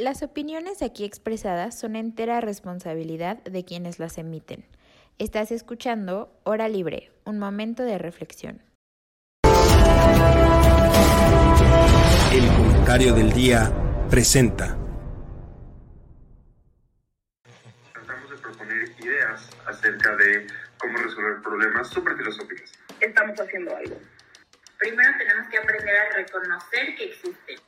Las opiniones aquí expresadas son entera responsabilidad de quienes las emiten. Estás escuchando Hora Libre, un momento de reflexión. El comentario del día presenta. Tratamos de proponer ideas acerca de cómo resolver problemas súper filosóficos. Estamos haciendo algo. Primero tenemos que aprender a reconocer que existen.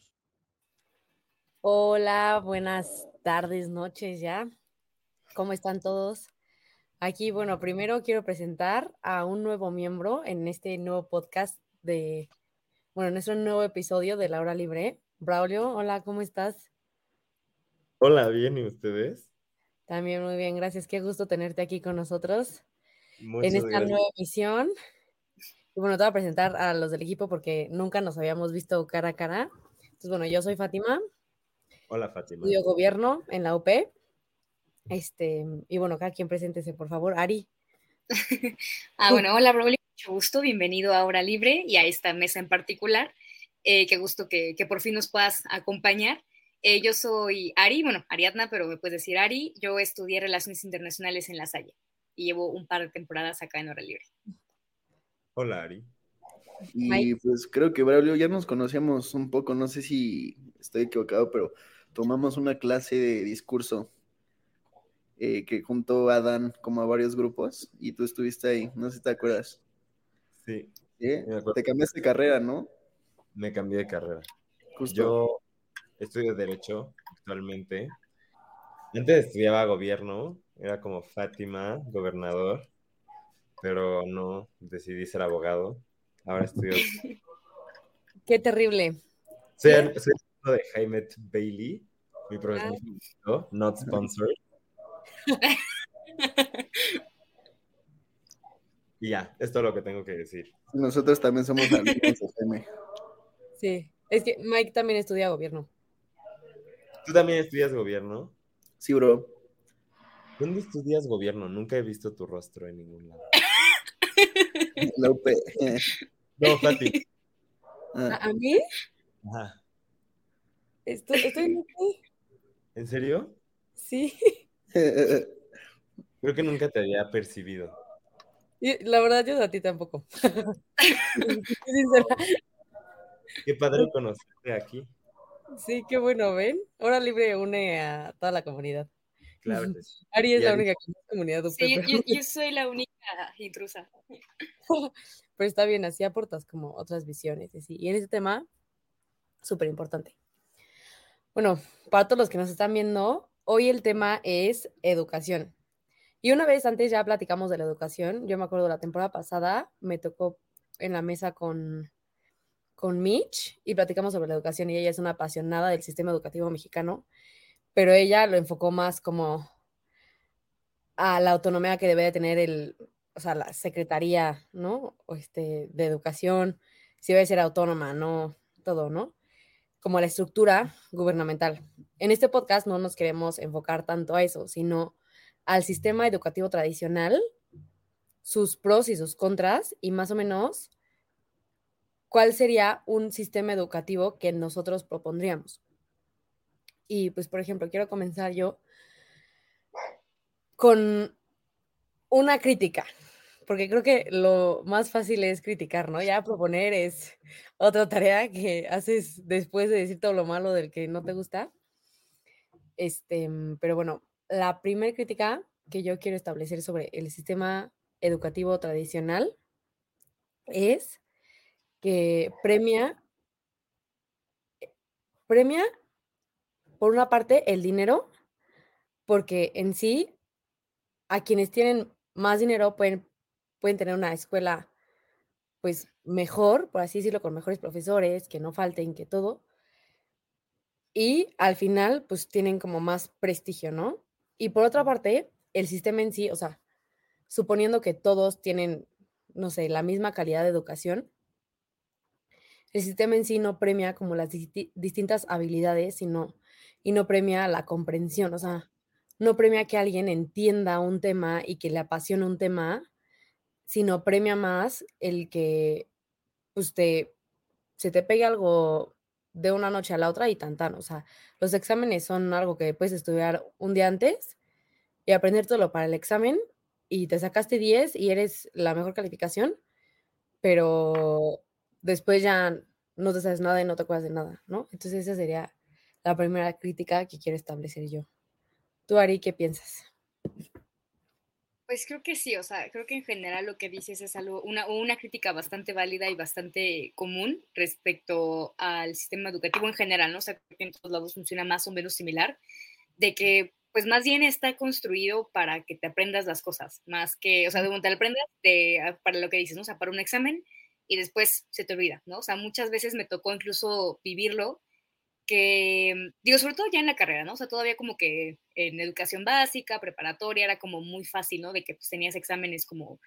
Hola, buenas tardes, noches ya. ¿Cómo están todos? Aquí, bueno, primero quiero presentar a un nuevo miembro en este nuevo podcast de, bueno, en nuestro nuevo episodio de La Hora Libre. Braulio, hola, ¿cómo estás? Hola, bien, ¿y ustedes? También muy bien, gracias. Qué gusto tenerte aquí con nosotros Muchas en esta gracias. nueva emisión. Y bueno, te voy a presentar a los del equipo porque nunca nos habíamos visto cara a cara. Entonces, bueno, yo soy Fátima, Hola, Fátima. estudio gobierno en la UP. Este, y bueno, cada quien preséntese, por favor. Ari. Ah, bueno, hola, Broly, mucho gusto, bienvenido a Hora Libre y a esta mesa en particular. Eh, qué gusto que, que por fin nos puedas acompañar. Eh, yo soy Ari, bueno, Ariadna, pero me puedes decir Ari. Yo estudié Relaciones Internacionales en La Salle y llevo un par de temporadas acá en Hora Libre. Hola, Ari. Y pues creo que Braulio ya nos conocíamos un poco, no sé si estoy equivocado, pero tomamos una clase de discurso eh, que juntó a Dan como a varios grupos y tú estuviste ahí, no sé si te acuerdas. Sí. Te cambiaste de carrera, ¿no? Me cambié de carrera. Justo. Yo estudio Derecho actualmente. Antes estudiaba Gobierno, era como Fátima, gobernador, pero no, decidí ser abogado. Ahora estudio. Qué terrible. Soy, soy de Jaime Bailey, mi profesor favorito, not sponsored. Y ya, es todo lo que tengo que decir. Nosotros también somos alumnos de FM. Sí. Es que Mike también estudia gobierno. ¿Tú también estudias Gobierno? Sí, bro. ¿Dónde estudias gobierno? Nunca he visto tu rostro en ningún lado. La UP. No, Fati. ¿A, Ah, a mí? Ajá. Estoy, estoy en UP. ¿En serio? Sí. Creo que nunca te había percibido. Y la verdad, yo a ti tampoco. Sincera. Qué padre conocerte aquí. Sí, qué bueno, ¿ven? Hora Libre une a toda la comunidad. Claro que sí. Ari es Y la Ari- única que no es comunidad Sí, yo, yo soy la única intrusa. pero está bien, así aportas como otras visiones. Y, así. y en este tema, súper importante. Bueno, para todos los que nos están viendo, hoy el tema es educación. Y una vez antes ya platicamos de la educación. Yo me acuerdo la temporada pasada, me tocó en la mesa con, con Mitch y platicamos sobre la educación y ella es una apasionada del sistema educativo mexicano, pero ella lo enfocó más como a la autonomía que debe de tener el, o sea, la secretaría, ¿no? O este, de educación, si debe ser autónoma, no, todo, ¿no? Como la estructura gubernamental. En este podcast no nos queremos enfocar tanto a eso, sino al sistema educativo tradicional, sus pros y sus contras, y más o menos cuál sería un sistema educativo que nosotros propondríamos. Y pues, por ejemplo, quiero comenzar yo con una crítica, porque creo que lo más fácil es criticar, ¿no? Ya proponer es otra tarea que haces después de decir todo lo malo del que no te gusta. Este, pero bueno, la primera crítica que yo quiero establecer sobre el sistema educativo tradicional es que premia, premia por una parte el dinero, porque en sí a quienes tienen más dinero pueden, pueden tener una escuela pues mejor, por así decirlo, con mejores profesores, que no falten, que todo. Y al final, pues tienen como más prestigio, ¿no? Y por otra parte, el sistema en sí, o sea, suponiendo que todos tienen, no sé, la misma calidad de educación, el sistema en sí no premia como las distintas habilidades, sino, y no premia la comprensión, o sea, no premia que alguien entienda un tema y que le apasione un tema, sino premia más el que usted pues, se te pegue algo de una noche a la otra y tan tan. O sea, los exámenes son algo que puedes estudiar un día antes y aprender todo para el examen y te sacaste 10 y eres la mejor calificación, pero después ya no te sabes nada y no te acuerdas de nada, ¿no? Entonces esa sería la primera crítica que quiero establecer yo. Tú, Ari, ¿qué piensas? Pues creo que sí, o sea, creo que en general lo que dices es algo, una, una crítica bastante válida y bastante común respecto al sistema educativo en general, ¿no? O sea, que en todos lados funciona más o menos similar, de que pues más bien está construido para que te aprendas las cosas, más que, o sea, de te aprendas de, para lo que dices, ¿no? O sea, para un examen y después se te olvida, ¿no? O sea, muchas veces me tocó incluso vivirlo que, digo, sobre todo ya en la carrera, ¿no? O sea, todavía como que en educación básica, preparatoria, era como muy fácil, ¿no? De que pues, tenías exámenes como,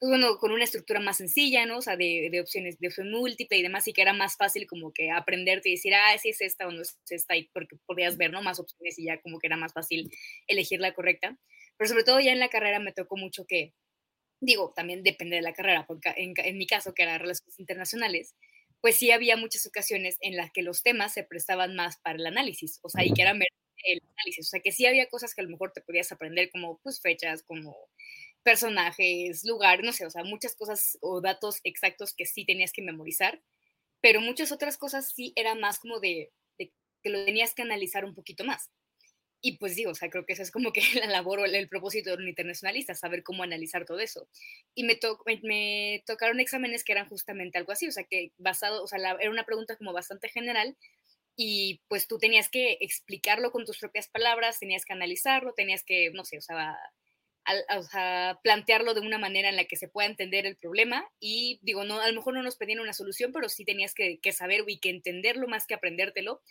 pues bueno, con una estructura más sencilla, ¿no? O sea, de, de, opciones, de opción múltiple y demás, y que era más fácil como que aprenderte y decir, ah, si es esta o no es esta, y porque podías ver, ¿no? Más opciones y ya como que era más fácil elegir la correcta. Pero sobre todo ya en la carrera me tocó mucho que, digo, también depende de la carrera, porque en, en mi caso, que era relaciones internacionales, pues sí había muchas ocasiones en las que los temas se prestaban más para el análisis, o sea, y que era el análisis, o sea, que sí había cosas que a lo mejor te podías aprender como pues fechas, como personajes, lugar, no sé, o sea, muchas cosas o datos exactos que sí tenías que memorizar, pero muchas otras cosas sí era más como de, de que lo tenías que analizar un poquito más. Y pues digo, o sea, creo que eso es como que la labor o el, propósito de un internacionalista, saber cómo analizar todo eso. Y me, me, tocaron exámenes que eran justamente algo así, o sea, que basado, o sea, era una pregunta como bastante general y pues tú tenías que explicarlo con tus propias palabras, tenías que analizarlo, tenías que, no sé, o sea, plantearlo de una manera en la que se pueda entender el problema y digo, no, a lo mejor no nos pedían una solución, pero sí tenías que saber y que entenderlo más que aprendértelo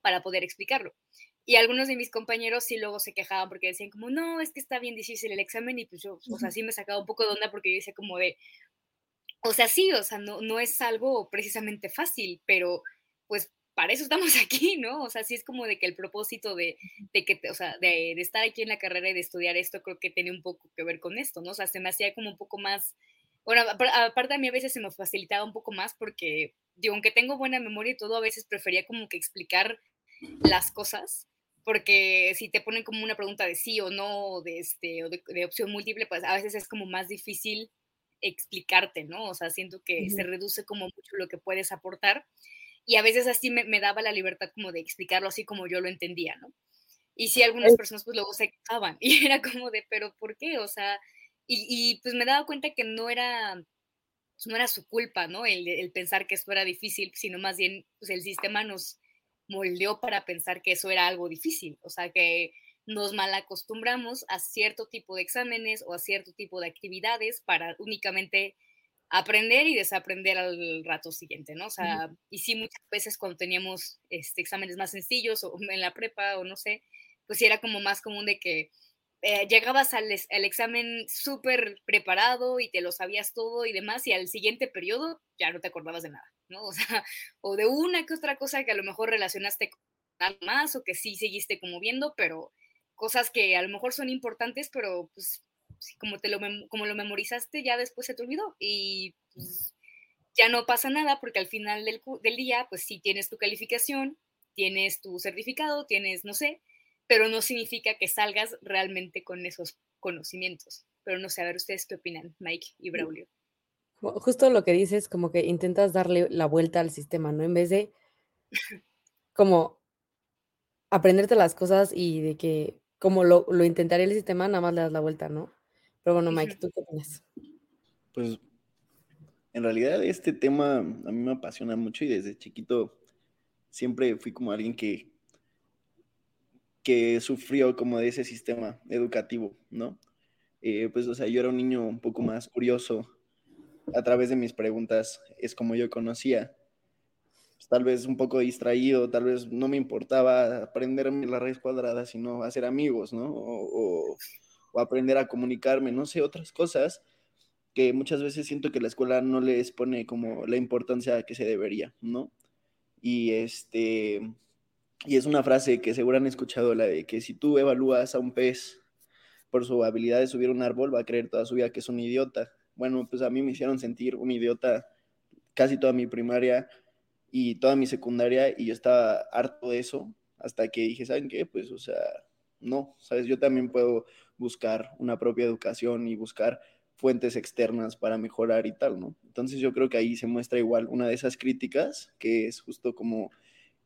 para poder explicarlo. Y algunos de mis compañeros sí luego se quejaban porque decían como, no, es que está bien difícil el examen y pues yo, o sea, sí me sacaba un poco de onda porque yo decía como de, o sea, sí, o sea, no, no es algo precisamente fácil, pero pues para eso estamos aquí, ¿no? O sea, sí es como de que el propósito de, de que, o sea, de, de, estar aquí en la carrera y de estudiar esto, creo que tiene un poco que ver con esto, ¿no? O sea, se me hacía como un poco más, bueno, aparte a mí a veces se me facilitaba un poco más porque, digo, aunque tengo buena memoria y todo, a veces prefería como que explicar las cosas porque si te ponen como una pregunta de sí o no, de, este, o de, opción múltiple, pues a veces es como más difícil explicarte, ¿no? O sea, siento que se reduce como mucho lo que puedes aportar y a veces así me, me, daba la libertad como de explicarlo así como yo lo entendía, ¿no? Y sí, algunas personas pues luego se quejaban y era como de, pero ¿por qué? O sea, y, y pues me daba cuenta que no era, pues, no era su culpa, ¿no? El, el pensar que esto era difícil, sino más bien pues el sistema nos moldeó para pensar que eso era algo difícil, o sea que nos malacostumbramos a cierto tipo de exámenes o a cierto tipo de actividades para únicamente aprender y desaprender al rato siguiente, ¿no? O sea, y sí, muchas veces cuando teníamos este, exámenes más sencillos o en la prepa o no sé, pues sí era como más común de que eh, llegabas al, al examen súper preparado y te lo sabías todo y demás y al siguiente periodo ya no te acordabas de nada. ¿no? O sea, o de una que otra cosa que a lo mejor relacionaste con algo más o que sí seguiste como viendo, pero cosas que a lo mejor son importantes, pero pues como, te lo, como lo memorizaste ya después se te olvidó y pues, ya no pasa nada porque al final del, del día pues sí tienes tu calificación, tienes tu certificado, tienes, no sé, pero no significa que salgas realmente con esos conocimientos. Pero no sé, a ver ustedes qué opinan, Mike y Braulio. Justo lo que dices, como que intentas darle la vuelta al sistema, ¿no? En vez de como aprenderte las cosas y de que como lo, lo intentaría el sistema, nada más le das la vuelta, ¿no? Pero bueno, Mike, ¿tú qué opinas? Pues en realidad este tema a mí me apasiona mucho y desde chiquito siempre fui como alguien que, que sufrió como de ese sistema educativo, ¿no? Eh, pues o sea, yo era un niño un poco más curioso, a través de mis preguntas es como yo conocía. pues, tal vez un poco distraído, tal vez no me importaba aprenderme la raíz cuadrada, sino hacer amigos, ¿no? O, o, aprender a comunicarme, no sé, otras cosas que muchas veces siento que la escuela no les pone como la importancia que se debería, ¿no? Y este, y es una frase que seguro han escuchado, la de que si tú evalúas a un pez por su habilidad de subir un árbol, va a creer toda su vida que es un idiota. Bueno, pues a mí me hicieron sentir un idiota casi toda mi primaria y toda mi secundaria y yo estaba harto de eso hasta que dije, ¿saben qué? Pues, o sea, no, ¿sabes? Yo también puedo buscar una propia educación y buscar fuentes externas para mejorar y tal, ¿no? Entonces yo creo que ahí se muestra igual una de esas críticas, que es justo como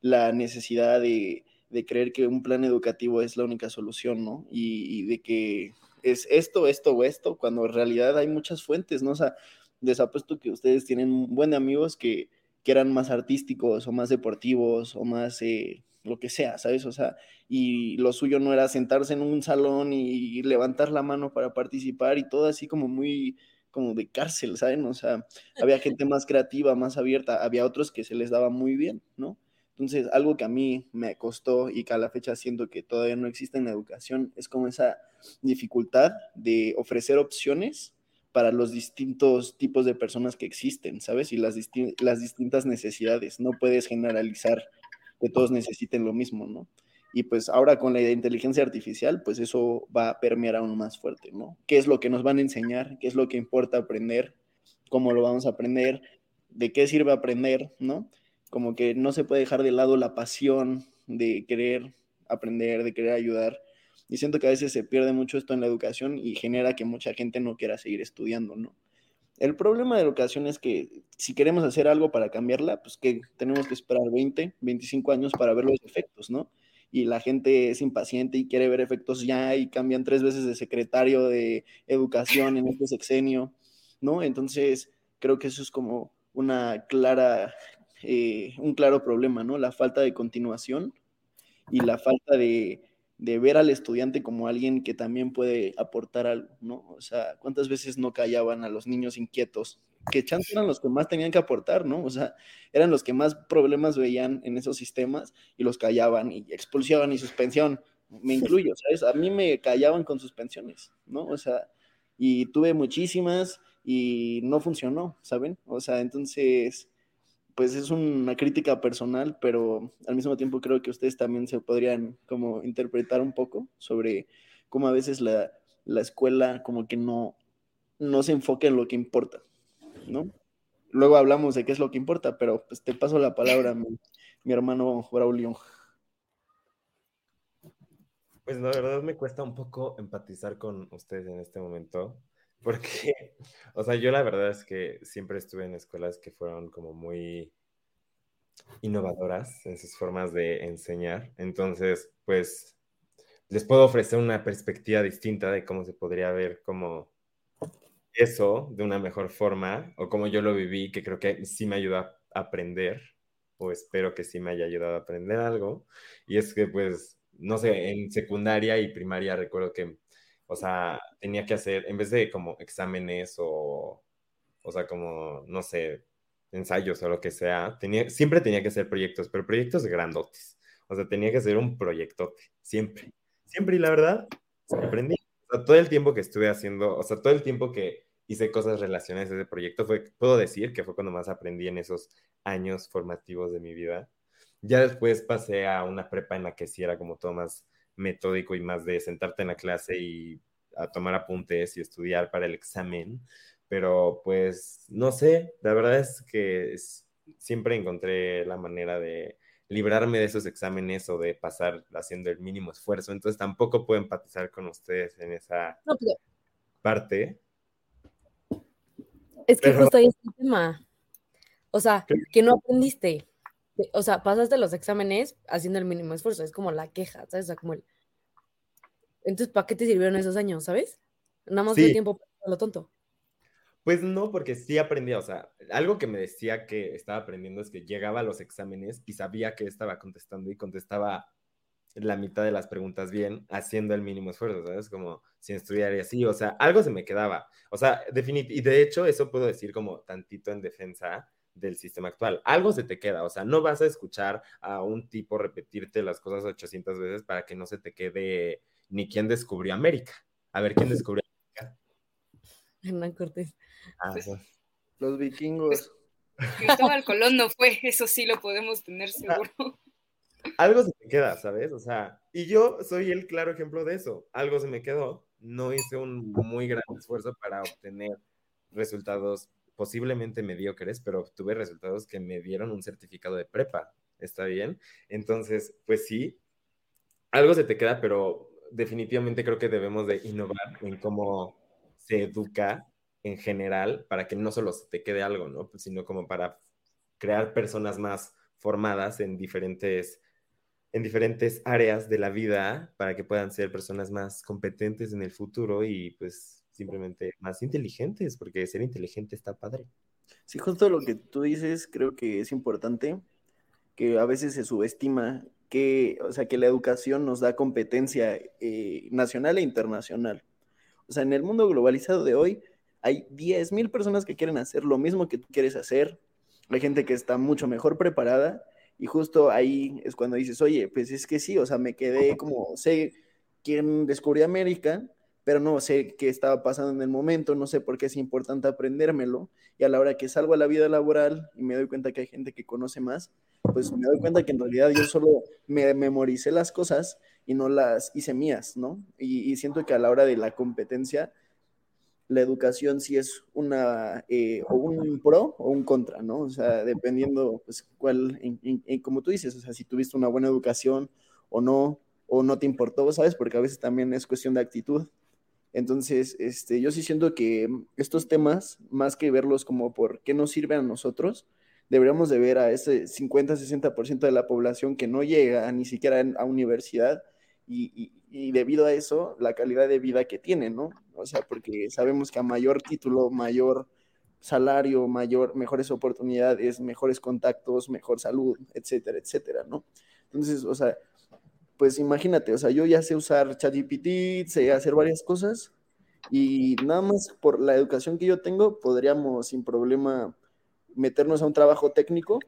la necesidad de, de creer que un plan educativo es la única solución, ¿no? Y, de que es esto, esto o esto, cuando en realidad hay muchas fuentes, ¿no? O sea, les apuesto que ustedes tienen buen amigos que, que eran más artísticos o más deportivos o más eh, lo que sea, ¿sabes? O sea, y lo suyo no era sentarse en un salón y levantar la mano para participar y todo así como muy como de cárcel, ¿saben? O sea, había gente más creativa, más abierta, había otros que se les daba muy bien, ¿no? Entonces, algo que a mí me costó y que a la fecha siento que todavía no existe en la educación es como esa dificultad de ofrecer opciones para los distintos tipos de personas que existen, ¿sabes? Y las, las distintas necesidades. No puedes generalizar que todos necesiten lo mismo, ¿no? Y pues ahora con la inteligencia artificial, pues eso va a permear aún más fuerte, ¿no? ¿Qué es lo que nos van a enseñar? ¿Qué es lo que importa aprender? ¿Cómo lo vamos a aprender? ¿De qué sirve aprender? ¿No? Como que no se puede dejar de lado la pasión de querer aprender, de querer ayudar. Y siento que a veces se pierde mucho esto en la educación y genera que mucha gente no quiera seguir estudiando, ¿no? El problema de educación es que si queremos hacer algo para cambiarla, pues que tenemos que esperar 20, 25 años para ver los efectos, ¿no? Y la gente es impaciente y quiere ver efectos ya y cambian tres veces de secretario de educación en este sexenio, ¿no? Entonces, creo que eso es como una clara eh, un claro problema, ¿no? La falta de continuación y la falta de, ver al estudiante como alguien que también puede aportar algo, ¿no? O sea, ¿cuántas veces no callaban a los niños inquietos? Que chance eran los que más tenían que aportar, ¿no? O sea, eran los que más problemas veían en esos sistemas y los callaban y expulsaban y suspensión. Me incluyo, ¿sabes? A mí me callaban con suspensiones, ¿no? O sea, y tuve muchísimas y no funcionó, ¿saben? O sea, entonces pues es una crítica personal, pero al mismo tiempo creo que ustedes también se podrían como interpretar un poco sobre cómo a veces la, escuela como que no, no se enfoca en lo que importa, ¿no? Luego hablamos de qué es lo que importa, pero pues te paso la palabra, mi, mi hermano Braulio. Pues la verdad me cuesta un poco empatizar con ustedes en este momento, porque, o sea, yo la verdad es que siempre estuve en escuelas que fueron como muy innovadoras en sus formas de enseñar. Entonces, pues, les puedo ofrecer una perspectiva distinta de cómo se podría ver como eso de una mejor forma o como yo lo viví, que creo que sí me ayudó a aprender o espero que sí me haya ayudado a aprender algo. Y es que, pues, no sé, en secundaria y primaria recuerdo que o sea, tenía que hacer, en vez de como exámenes o, o sea, como, no sé, ensayos o lo que sea, tenía, siempre tenía que hacer proyectos, pero proyectos grandotes. O sea, tenía que hacer un proyectote, siempre. Siempre, y la verdad, aprendí. O todo el tiempo que estuve haciendo, o sea, todo el tiempo que hice cosas relacionadas a ese proyecto, fue, puedo decir que fue cuando más aprendí en esos años formativos de mi vida. Ya después pasé a una prepa en la que sí era como todo más metódico y más de sentarte en la clase y a tomar apuntes y estudiar para el examen. Pero pues no sé, la verdad es que siempre encontré la manera de librarme de esos exámenes o de pasar haciendo el mínimo esfuerzo. Entonces tampoco puedo empatizar con ustedes en esa parte. Es que justo ahí es el tema. O sea, que no aprendiste o sea, pasaste los exámenes haciendo el mínimo esfuerzo, es como la queja, ¿sabes? O sea, como el... Entonces, ¿para qué te sirvieron esos años, sabes? Nada más de tiempo para lo tonto. Pues no, porque sí aprendía, o sea, algo que me decía que estaba aprendiendo es que llegaba a los exámenes y sabía que estaba contestando y contestaba la mitad de las preguntas bien, haciendo el mínimo esfuerzo, ¿sabes? Como sin estudiar y así, o sea, algo se me quedaba. O sea, definitivamente, y de hecho eso puedo decir como tantito en defensa del sistema actual. Algo se te queda, o sea, no vas a escuchar a un tipo repetirte las cosas 800 veces para que no se te quede ni quién descubrió América. A ver, ¿quién descubrió América? Hernán Cortés. Ah, Pues. Los vikingos. Cristóbal Colón no fue, eso sí lo podemos tener seguro. algo se me queda, ¿sabes? O sea, y yo soy el claro ejemplo de eso. Algo se me quedó. No hice un muy gran esfuerzo para obtener resultados posiblemente mediocres, pero obtuve resultados que me dieron un certificado de prepa. ¿Está bien? Entonces, pues sí, algo se te queda, pero definitivamente creo que debemos de innovar en cómo se educa en general para que no solo se te quede algo, ¿no? Sino como para crear personas más formadas en diferentes en diferentes áreas de la vida para que puedan ser personas más competentes en el futuro y pues simplemente más inteligentes, porque ser inteligente está padre. Sí, justo lo que tú dices, creo que es importante, que a veces se subestima que, o sea, que la educación nos da competencia eh, nacional e internacional. O sea, en el mundo globalizado de hoy hay 10.000 personas que quieren hacer lo mismo que tú quieres hacer, hay gente que está mucho mejor preparada y justo ahí es cuando dices, oye, pues es que sí, o sea, me quedé como, sé quién descubrió América, pero no sé qué estaba pasando en el momento, no sé por qué es importante aprendérmelo, y a la hora que salgo a la vida laboral y me doy cuenta que hay gente que conoce más, pues me doy cuenta que en realidad yo solo me memoricé las cosas y no las hice mías, ¿no? Y, siento que a la hora de la competencia, la educación sí es una, eh, o un pro o un contra, ¿no? O sea, dependiendo, pues, cuál, en, como tú dices, o sea, si tuviste una buena educación o no, o no te importó, ¿sabes? Porque a veces también es cuestión de actitud. Entonces, este, yo sí siento que estos temas, más que verlos como por qué nos sirven a nosotros, deberíamos de ver a ese 50-60% de la población que no llega ni siquiera a universidad y, y, y, debido a eso, la calidad de vida que tienen, ¿no? O sea, porque sabemos que a mayor título, mayor salario, mayor, mejores oportunidades, mejores contactos, mejor salud, etcétera, etcétera, ¿no? Entonces, o sea, pues imagínate, o sea, yo ya sé usar ChatGPT, sé hacer varias cosas y nada más por la educación que yo tengo, podríamos sin problema meternos a un trabajo técnico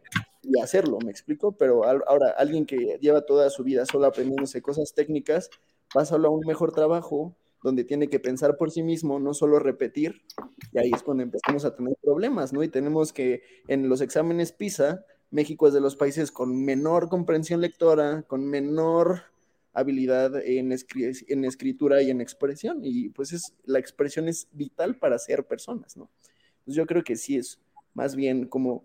y hacerlo, me explico, pero ahora alguien que lleva toda su vida solo aprendiéndose cosas técnicas, pasa a un mejor trabajo donde tiene que pensar por sí mismo, no solo repetir, y ahí es cuando empezamos a tener problemas, ¿no? Y tenemos que en los exámenes PISA, México es de los países con menor comprensión lectora, con menor habilidad en, escri en escritura y en expresión, y pues es, la expresión es vital para ser personas, ¿no? Entonces yo creo que sí es más bien como,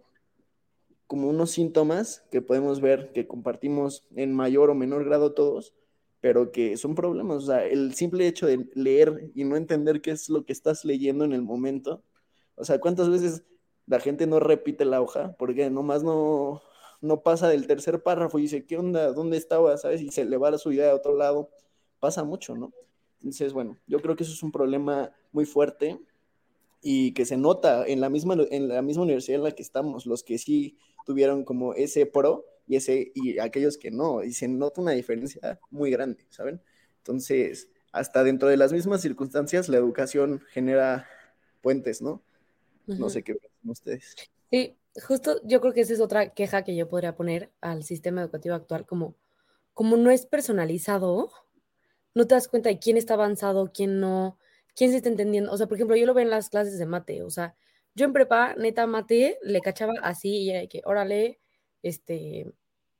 como unos síntomas que podemos ver que compartimos en mayor o menor grado todos, pero que son problemas. O sea, el simple hecho de leer y no entender qué es lo que estás leyendo en el momento. O sea, ¿cuántas veces la gente no repite la hoja? Porque nomás no, no pasa del tercer párrafo y dice, ¿qué onda? ¿Dónde estaba? ¿Sabes? Y se le va su idea a otro lado. Pasa mucho, ¿no? Entonces, bueno, yo creo que eso es un problema muy fuerte y que se nota en la misma, en la misma universidad en la que estamos, los que sí tuvieron como ese pro y, ese, y aquellos que no, y se nota una diferencia muy grande, ¿saben? Entonces, hasta dentro de las mismas circunstancias, la educación genera puentes, ¿no? No sé qué piensan ustedes. Sí, justo yo creo que esa es otra queja que yo podría poner al sistema educativo actual, como, como no es personalizado, no te das cuenta de quién está avanzado, quién no, quién se está entendiendo. O sea, por ejemplo, yo lo veo en las clases de mate, o sea, yo en prepa, neta, mate, le cachaba así y era que, órale, este,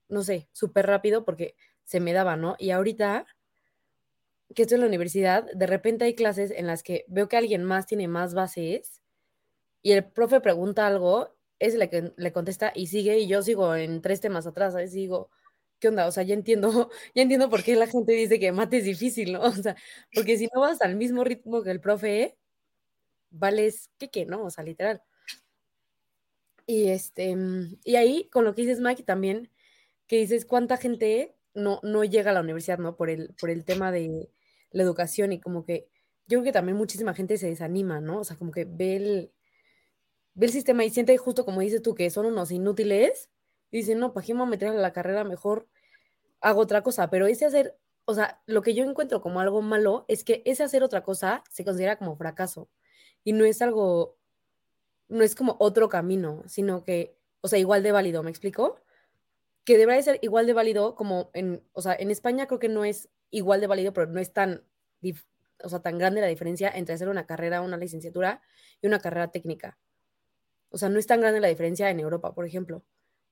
no sé, súper rápido porque se me daba, ¿no? Y ahorita que estoy en la universidad, de repente hay clases en las que veo que alguien más tiene más bases y el profe pregunta algo, es la que le contesta y sigue y yo sigo en tres temas atrás, ¿sabes? Y digo, ¿qué onda? O sea, ya entiendo, ya entiendo por qué la gente dice que mate es difícil, ¿no? O sea, porque si no vas al mismo ritmo que el profe, vales que qué, ¿no? O sea, literal. Y este, y ahí con lo que dices, Mike, también, que dices cuánta gente no, no llega a la universidad, ¿no? Por el, por el tema de la educación y como que yo creo que también muchísima gente se desanima, ¿no? O sea, como que ve el, ve el sistema y siente justo como dices tú que son unos inútiles y dicen, no, ¿para qué me a a la carrera? Mejor hago otra cosa. Pero ese hacer, o sea, lo que yo encuentro como algo malo es que ese hacer otra cosa se considera como fracaso y no es algo no es como otro camino, sino que, o sea, igual de válido, ¿me explico? Que debería ser igual de válido como en, o sea, en España creo que no es igual de válido, pero no es tan, o sea, tan grande la diferencia entre hacer una carrera, una licenciatura y una carrera técnica. O sea, no es tan grande la diferencia en Europa, por ejemplo.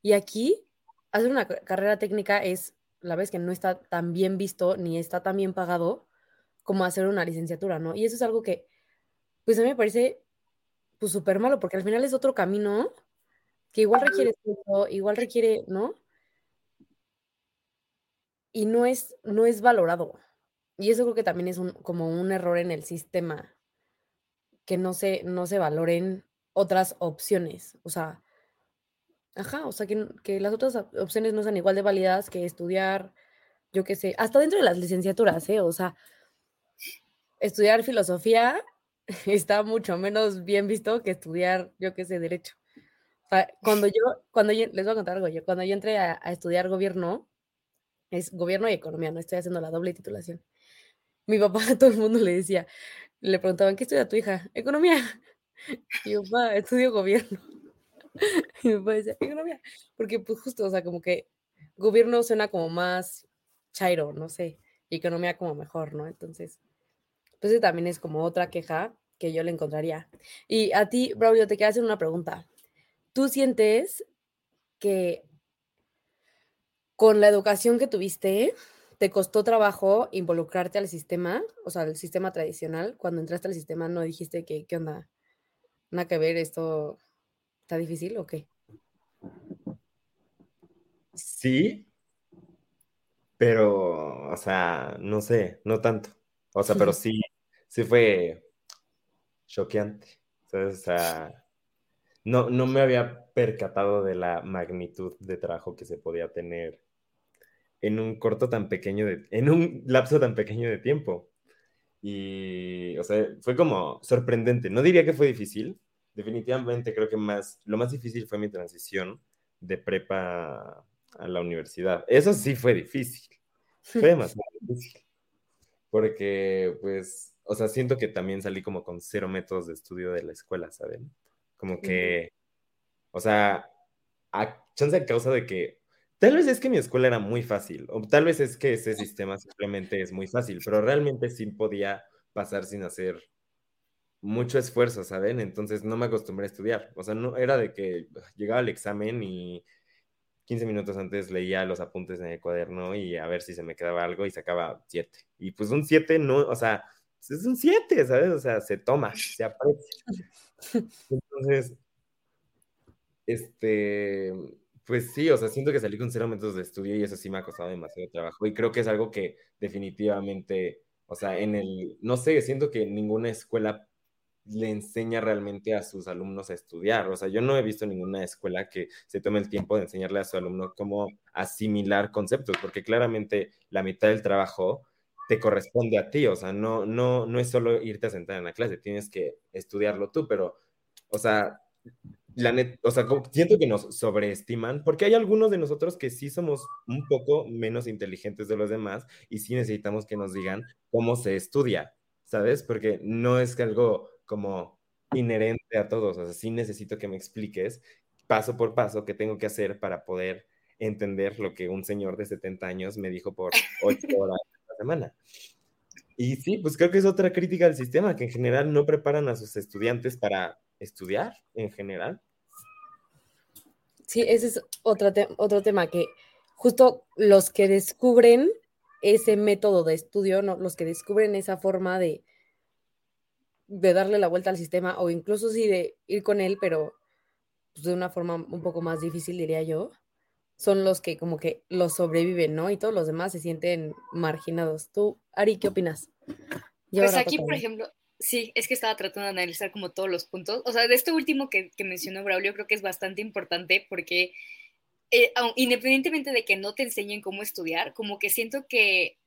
Y aquí, hacer una carrera técnica es, la vez que no está tan bien visto ni está tan bien pagado como hacer una licenciatura, ¿no? Y eso es algo que, pues a mí me parece, pues súper malo, porque al final es otro camino que igual requiere igual requiere, ¿no? Y no es, no es valorado. Y eso creo que también es un, como un error en el sistema, que no se, no se valoren otras opciones. O sea, ajá, o sea, que, que las otras opciones no sean igual de válidas que estudiar, yo qué sé, hasta dentro de las licenciaturas, ¿eh? O sea, estudiar filosofía está mucho menos bien visto que estudiar, yo qué sé, derecho. O sea, cuando yo, cuando yo, les voy a contar algo, yo cuando yo entré a, a estudiar gobierno, es gobierno y economía, no estoy haciendo la doble titulación mi papá a todo el mundo le decía, le preguntaban, ¿qué estudia tu hija? Economía. Y yo, papá, estudio gobierno. Y. Porque pues justo, o sea, como que gobierno suena como más chairo, no sé, y economía como mejor, ¿no? Entonces, pues también es como otra queja que yo le encontraría. Y a ti, Braulio, te quiero hacer una pregunta. ¿Tú sientes que con la educación que tuviste, ¿Te costó trabajo involucrarte al sistema, o sea, al sistema tradicional? Cuando entraste al sistema, ¿no dijiste que, qué onda? Nada que ver, esto está difícil o qué? Sí, pero, o sea, no sé, no tanto. O sea, pero sí, sí fue choqueante. O sea, no, no me había percatado de la magnitud de trabajo que se podía tener en un corto tan pequeño de, en un lapso tan pequeño de tiempo. Y, o sea, fue como sorprendente. No diría que fue difícil. Definitivamente creo que más, lo más difícil fue mi transición de prepa a la universidad. Eso sí fue difícil. Fue demasiado difícil. Porque, pues, o sea, siento que también salí como con cero métodos de estudio de la escuela, ¿saben? Como que, o sea, a chance a causa de que Tal vez es que mi escuela era muy fácil, o tal vez es que ese sistema simplemente es muy fácil, pero realmente sí podía pasar sin hacer mucho esfuerzo, ¿saben? Entonces no me acostumbré a estudiar. O sea, no era de que llegaba al examen y 15 minutos antes leía los apuntes en el cuaderno y a ver si se me quedaba algo y sacaba 7. Y pues un 7 no, o sea, es un 7, ¿sabes? O sea, se toma, se aprecia. Entonces, este pues sí, o sea, siento que salí con cero métodos de estudio y eso sí me ha costado demasiado trabajo. Y creo que es algo que definitivamente, o sea, en el, no sé, siento que ninguna escuela le enseña realmente a sus alumnos a estudiar. O sea, yo no he visto ninguna escuela que se tome el tiempo de enseñarle a su alumno cómo asimilar conceptos, porque claramente la mitad del trabajo te corresponde a ti. O sea, no, no, no es solo irte a sentar en la clase, tienes que estudiarlo tú, pero, o sea, la net, o sea, siento que nos sobreestiman, porque hay algunos de nosotros que sí somos un poco menos inteligentes de los demás y sí necesitamos que nos digan cómo se estudia, ¿sabes? Porque no es algo como inherente a todos, o sea, sí necesito que me expliques paso por paso qué tengo que hacer para poder entender lo que un señor de 70 años me dijo por 8 horas a la semana. Y sí, pues creo que es otra crítica al sistema, que en general no preparan a sus estudiantes para estudiar en general. Sí, ese es otro, otro tema que justo los que descubren ese método de estudio, ¿no? los que descubren esa forma de, de darle la vuelta al sistema o incluso sí de ir con él, pero pues, de una forma un poco más difícil, diría yo, son los que como que los sobreviven, ¿no? Y todos los demás se sienten marginados. Tú, Ari, ¿qué opinas? pues aquí, por ejemplo, Sí, es que estaba tratando de analizar como todos los puntos. O sea, de este último que, mencionó Braulio, creo que es bastante importante porque eh, independientemente de que no te enseñen cómo estudiar, como que siento que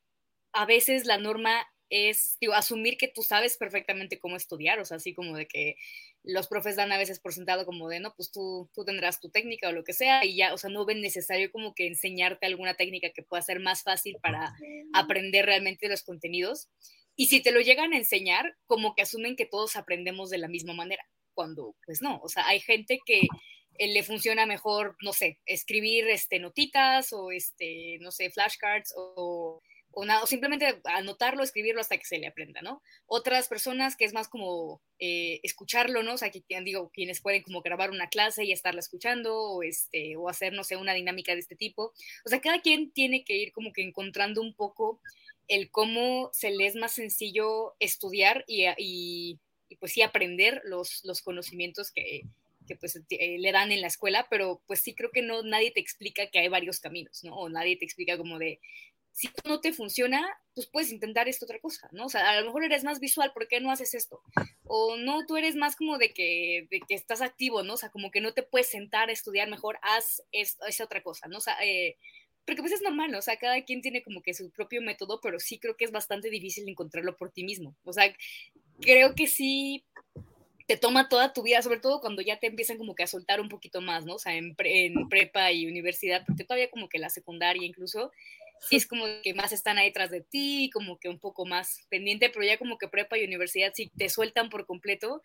a veces la norma es digo, asumir que tú sabes perfectamente cómo estudiar, o sea, así como de que los profes dan a veces por sentado como de, no, pues tú, tú tendrás tu técnica o lo que sea, y ya, o sea, no ven necesario como que enseñarte alguna técnica que pueda ser más fácil para aprender realmente los contenidos. Y si te lo llegan a enseñar, como que asumen que todos aprendemos de la misma manera, cuando pues no, o sea, hay gente que eh, le funciona mejor, no sé, escribir este, notitas o, este, no sé, flashcards o, o, simplemente anotarlo, escribirlo hasta que se le aprenda, ¿no? Otras personas que es más como eh, escucharlo, ¿no? O sea, que, digo, quienes pueden como grabar una clase y estarla escuchando o, este, o hacer, no sé, una dinámica de este tipo. O sea, cada quien tiene que ir como que encontrando un poco el cómo se le es más sencillo estudiar y, y, y pues sí aprender los, los conocimientos que, que pues eh, le dan en la escuela, pero pues sí creo que no nadie te explica que hay varios caminos, ¿no? O nadie te explica como de, si no te funciona, pues puedes intentar esto otra cosa, ¿no? O sea, a lo mejor eres más visual, ¿por qué no haces esto? O no, tú eres más como de que, de que estás activo, ¿no? O sea, como que no te puedes sentar a estudiar mejor, haz esto, esa otra cosa, ¿no? O sea, eh, porque pues es normal, ¿no? O sea, cada quien tiene como que su propio método, pero sí creo que es bastante difícil encontrarlo por ti mismo. O sea, creo que sí te toma toda tu vida, sobre todo cuando ya te empiezan como que a soltar un poquito más, ¿no? O sea, en, prepa y universidad, porque todavía como que la secundaria incluso, sí es como que más están ahí detrás de ti, como que un poco más pendiente, pero ya como que prepa y universidad sí te sueltan por completo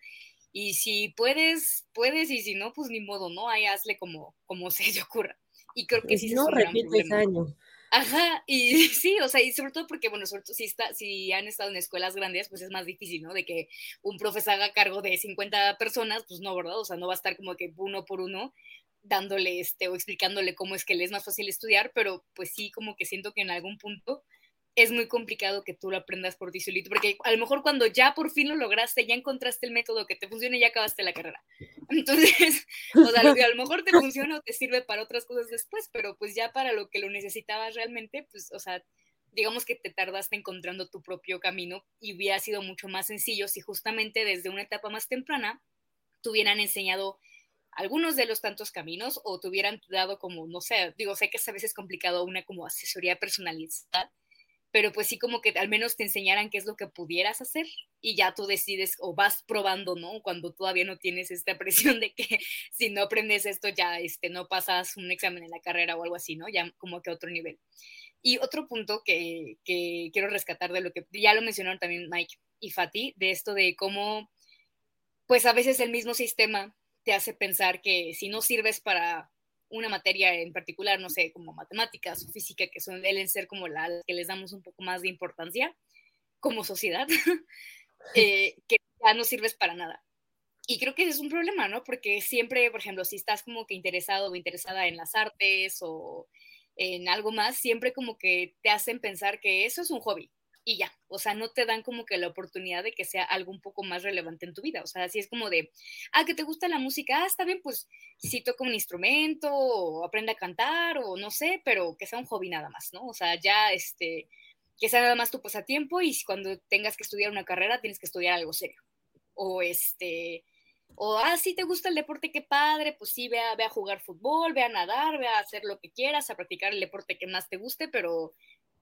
y si puedes, puedes y si no, pues ni modo, ¿no? Ahí hazle como, como se te ocurra. Y creo que sí no repites año. Ajá, y sí, o sea, y sobre todo porque, bueno, sobre todo si, está, si han estado en escuelas grandes, pues es más difícil, ¿no? De que un profesor haga cargo de 50 personas, pues no, ¿verdad? O sea, no va a estar como que uno por uno dándole este o explicándole cómo es que le es más fácil estudiar, pero pues sí, como que siento que en algún punto es muy complicado que tú lo aprendas por ti porque a lo mejor cuando ya por fin lo lograste, ya encontraste el método que te funcione, ya acabaste la carrera. Entonces, o sea, a lo mejor te funciona o te sirve para otras cosas después, pero pues ya para lo que lo necesitabas realmente, pues, o sea, digamos que te tardaste encontrando tu propio camino y hubiera sido mucho más sencillo si justamente desde una etapa más temprana te hubieran enseñado algunos de los tantos caminos o te hubieran dado como, no sé, digo, sé que a veces es complicado una como asesoría personalizada, pero pues sí como que al menos te enseñaran qué es lo que pudieras hacer y ya tú decides o vas probando, ¿no? Cuando todavía no tienes esta presión de que si no aprendes esto ya este, no pasas un examen en la carrera o algo así, ¿no? Ya como que a otro nivel. Y otro punto que, que quiero rescatar de lo que ya lo mencionaron también Mike y Fati, de esto de cómo, pues a veces el mismo sistema te hace pensar que si no sirves para una materia en particular, no sé, como matemáticas o física, que suelen ser como la que les damos un poco más de importancia como sociedad, eh, que ya no sirves para nada. Y creo que es un problema, ¿no? Porque siempre, por ejemplo, si estás como que interesado o interesada en las artes o en algo más, siempre como que te hacen pensar que eso es un hobby, y ya, o sea, no te dan como que la oportunidad de que sea algo un poco más relevante en tu vida, o sea, así es como de, ah, que te gusta la música, ah, está bien, pues si toca un instrumento o aprende a cantar o no sé, pero que sea un hobby nada más, ¿no? O sea, ya, este, que sea nada más tu pasatiempo y cuando tengas que estudiar una carrera tienes que estudiar algo serio. O este, o, ah, sí te gusta el deporte, qué padre, pues sí, ve ve a jugar fútbol, ve a nadar, ve a hacer lo que quieras, a practicar el deporte que más te guste, pero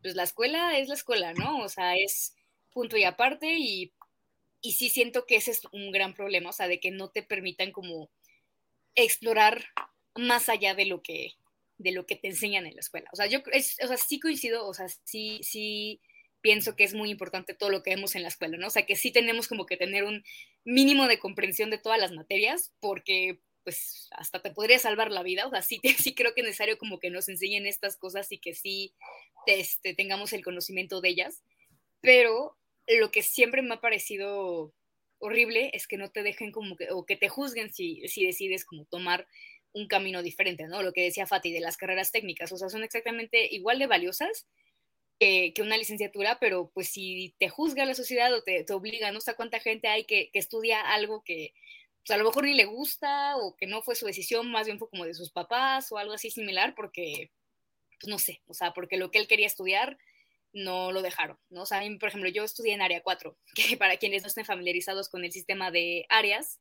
pues la escuela es la escuela, ¿no? O sea, es punto y aparte y, y sí siento que ese es un gran problema, o sea, de que no te permitan como explorar más allá de lo que de lo que te enseñan en la escuela. O sea, yo o sea, sí coincido, o sea, sí, sí pienso que es muy importante todo lo que vemos en la escuela, ¿no? O sea, que sí tenemos como que tener un mínimo de comprensión de todas las materias, porque pues hasta te podría salvar la vida, o sea, sí, sí creo que es necesario como que nos enseñen estas cosas y que sí este, tengamos el conocimiento de ellas, pero lo que siempre me ha parecido horrible es que no te dejen como que, o que te juzguen si, si decides como tomar un camino diferente, ¿no? Lo que decía Fati de las carreras técnicas, o sea, son exactamente igual de valiosas que, una licenciatura, pero pues si te juzga la sociedad o te, te obliga, no sé cuánta gente hay que estudia algo que, pues a lo mejor ni le gusta o que no fue su decisión, más bien fue como de sus papás o algo así similar, porque, pues no sé, o sea, porque lo que él quería estudiar no lo dejaron, ¿no? O sea, por ejemplo, yo estudié en área 4, que para quienes no estén familiarizados con el sistema de áreas,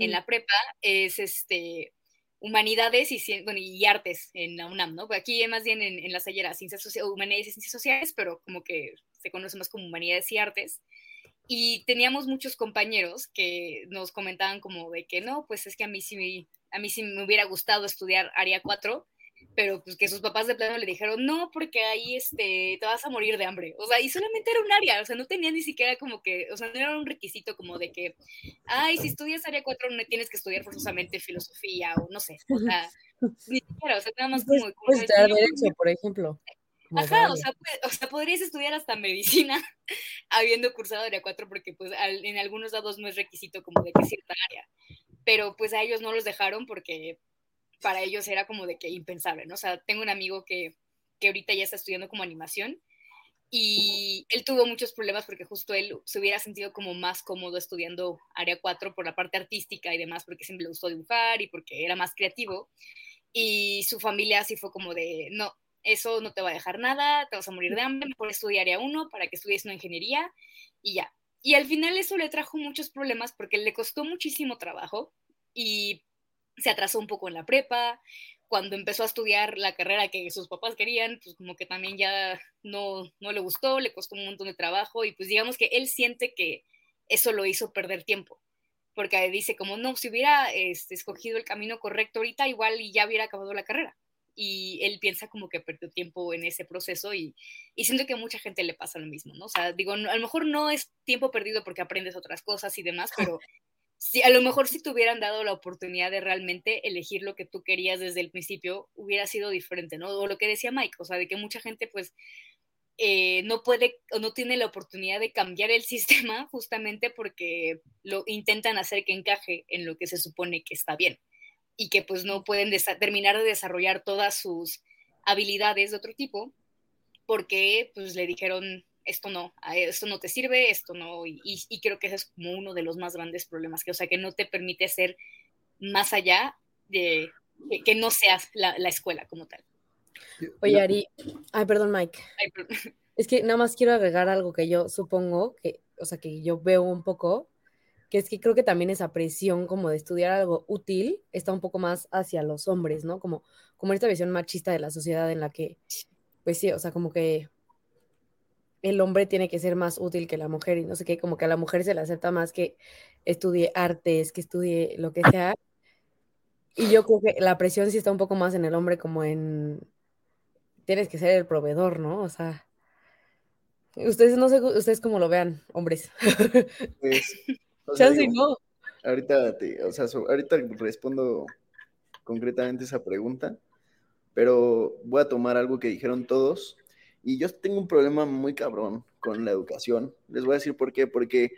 en la prepa es este humanidades y, bueno, y artes en la UNAM, ¿no? Aquí más bien en, en la Sayera, ciencias sociales, humanidades y ciencias sociales, pero como que se conoce más como humanidades y artes. Y teníamos muchos compañeros que nos comentaban como de que no, pues es que a mí sí, a mí sí me hubiera gustado estudiar área 4, pero pues que sus papás de plano le dijeron, no, porque ahí este, te vas a morir de hambre. O sea, y solamente era un área, o sea, no tenía ni siquiera como que, o sea, no era un requisito como de que, ay, si estudias área 4 no tienes que estudiar forzosamente filosofía o no sé, o sea, ni siquiera, o sea, nada más como... como Puedes estudiar derecho, por ejemplo. Ajá, o sea, o sea, podrías estudiar hasta medicina habiendo cursado área 4 porque pues en algunos lados no es requisito como de que cierta área, pero pues a ellos no los dejaron porque para ellos era como de que impensable, ¿no? O sea, tengo un amigo que, que ahorita ya está estudiando como animación y él tuvo muchos problemas porque justo él se hubiera sentido como más cómodo estudiando área 4 por la parte artística y demás, porque siempre le gustó dibujar y porque era más creativo. Y su familia así fue como de, no, eso no te va a dejar nada, te vas a morir de hambre, mejor estudiaría uno para que estudies una ingeniería y ya. Y al final eso le trajo muchos problemas porque le costó muchísimo trabajo y se atrasó un poco en la prepa. Cuando empezó a estudiar la carrera que sus papás querían, pues como que también ya no, no le gustó, le costó un montón de trabajo y pues digamos que él siente que eso lo hizo perder tiempo porque dice como no, si hubiera este, escogido el camino correcto ahorita, igual y ya hubiera acabado la carrera y él piensa como que perdió tiempo en ese proceso y, y siento que a mucha gente le pasa lo mismo, ¿no? O sea, digo, a lo mejor no es tiempo perdido porque aprendes otras cosas y demás, pero si a lo mejor si te hubieran dado la oportunidad de realmente elegir lo que tú querías desde el principio, hubiera sido diferente, ¿no? O lo que decía Mike, o sea, de que mucha gente pues eh, no puede o no tiene la oportunidad de cambiar el sistema justamente porque lo intentan hacer que encaje en lo que se supone que está bien y que pues no pueden terminar de desarrollar todas sus habilidades de otro tipo porque pues le dijeron esto no, esto no te sirve, esto no, y, y, creo que ese es como uno de los más grandes problemas, que o sea, que no te permite ser más allá de que, no seas la, la, escuela como tal. Oye, Ari, ay, perdón, Mike. Es que nada más quiero agregar algo que yo supongo que, o sea, que yo veo un poco, que es que creo que también esa presión como de estudiar algo útil está un poco más hacia los hombres, ¿no? Como, como esta visión machista de la sociedad en la que, pues sí, o sea, como que el hombre tiene que ser más útil que la mujer y no sé qué, como que a la mujer se le acepta más que estudie artes, que estudie lo que sea. Y yo creo que la presión sí está un poco más en el hombre como en, tienes que ser el proveedor, ¿no? O sea, ustedes no sé, ustedes cómo lo vean, hombres. Pues, o sea, no. Ahorita, te, o sea, ahorita respondo concretamente esa pregunta, pero voy a tomar algo que dijeron todos. Y yo tengo un problema muy cabrón con la educación. Les voy a decir por qué. Porque,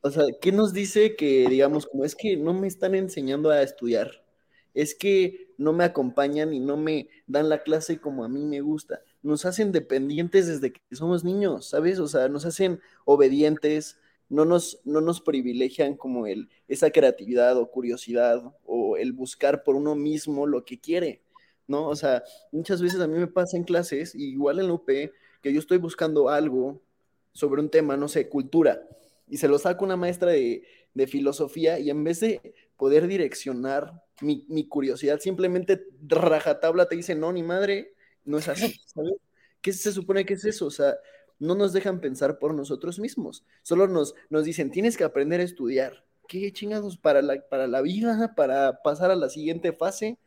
o sea, ¿qué nos dice que, digamos, como es que no me están enseñando a estudiar? Es que no me acompañan y no me dan la clase como a mí me gusta. Nos hacen dependientes desde que somos niños, ¿sabes? O sea, nos hacen obedientes, no nos, no nos privilegian como el, esa creatividad o curiosidad o el buscar por uno mismo lo que quiere, ¿no? O sea, muchas veces a mí me pasa en clases, igual en la UP, que yo estoy buscando algo sobre un tema, no sé, cultura, y se lo saco una maestra de, de filosofía y en vez de poder direccionar mi, mi, curiosidad, simplemente rajatabla te dice, no, ni madre, no es así, ¿sabes? ¿Qué se supone que es eso? O sea, no nos dejan pensar por nosotros mismos, solo nos, nos dicen, tienes que aprender a estudiar. ¿Qué chingados para la, para la vida, para pasar a la siguiente fase?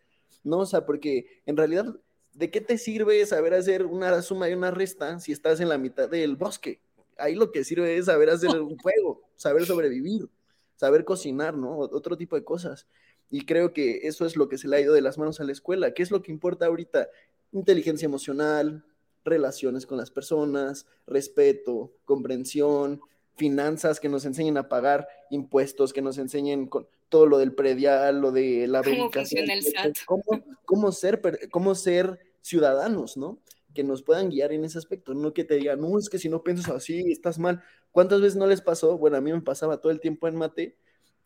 No, o sea, porque en realidad, ¿de qué te sirve saber hacer una suma y una resta si estás en la mitad del bosque? Ahí lo que sirve es saber hacer un fuego, saber sobrevivir, saber cocinar, ¿no? Otro tipo de cosas. Y creo que eso es lo que se le ha ido de las manos a la escuela. ¿Qué es lo que importa ahorita? Inteligencia emocional, relaciones con las personas, respeto, comprensión, finanzas que nos enseñen a pagar impuestos, que nos enseñen con todo lo del predial, lo de la ¿Cómo el SAT? Cómo, ser, cómo ser ciudadanos, ¿no? Que nos puedan guiar en ese aspecto, no que te digan, no, es que si no piensas así, estás mal. ¿Cuántas veces no les pasó? Bueno, a mí me pasaba todo el tiempo en mate,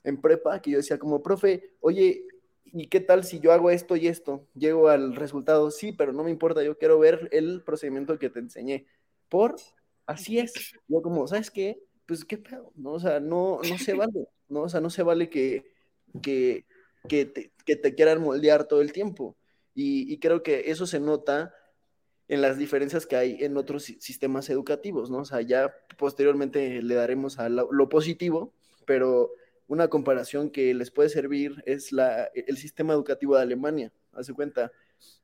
en prepa, que yo decía como, profe, oye, ¿y qué tal si yo hago esto y esto? Llego al resultado, sí, pero no me importa, yo quiero ver el procedimiento que te enseñé. Por, así es. Yo como, ¿sabes qué? Pues qué pedo, ¿no? O sea, no, no se vale, ¿no? O sea, no se vale que, que, que, te, que te quieran moldear todo el tiempo. Y, y, creo que eso se nota en las diferencias que hay en otros sistemas educativos, ¿no? O sea, ya posteriormente le daremos a lo, lo positivo, pero una comparación que les puede servir es la, el sistema educativo de Alemania. Hace cuenta,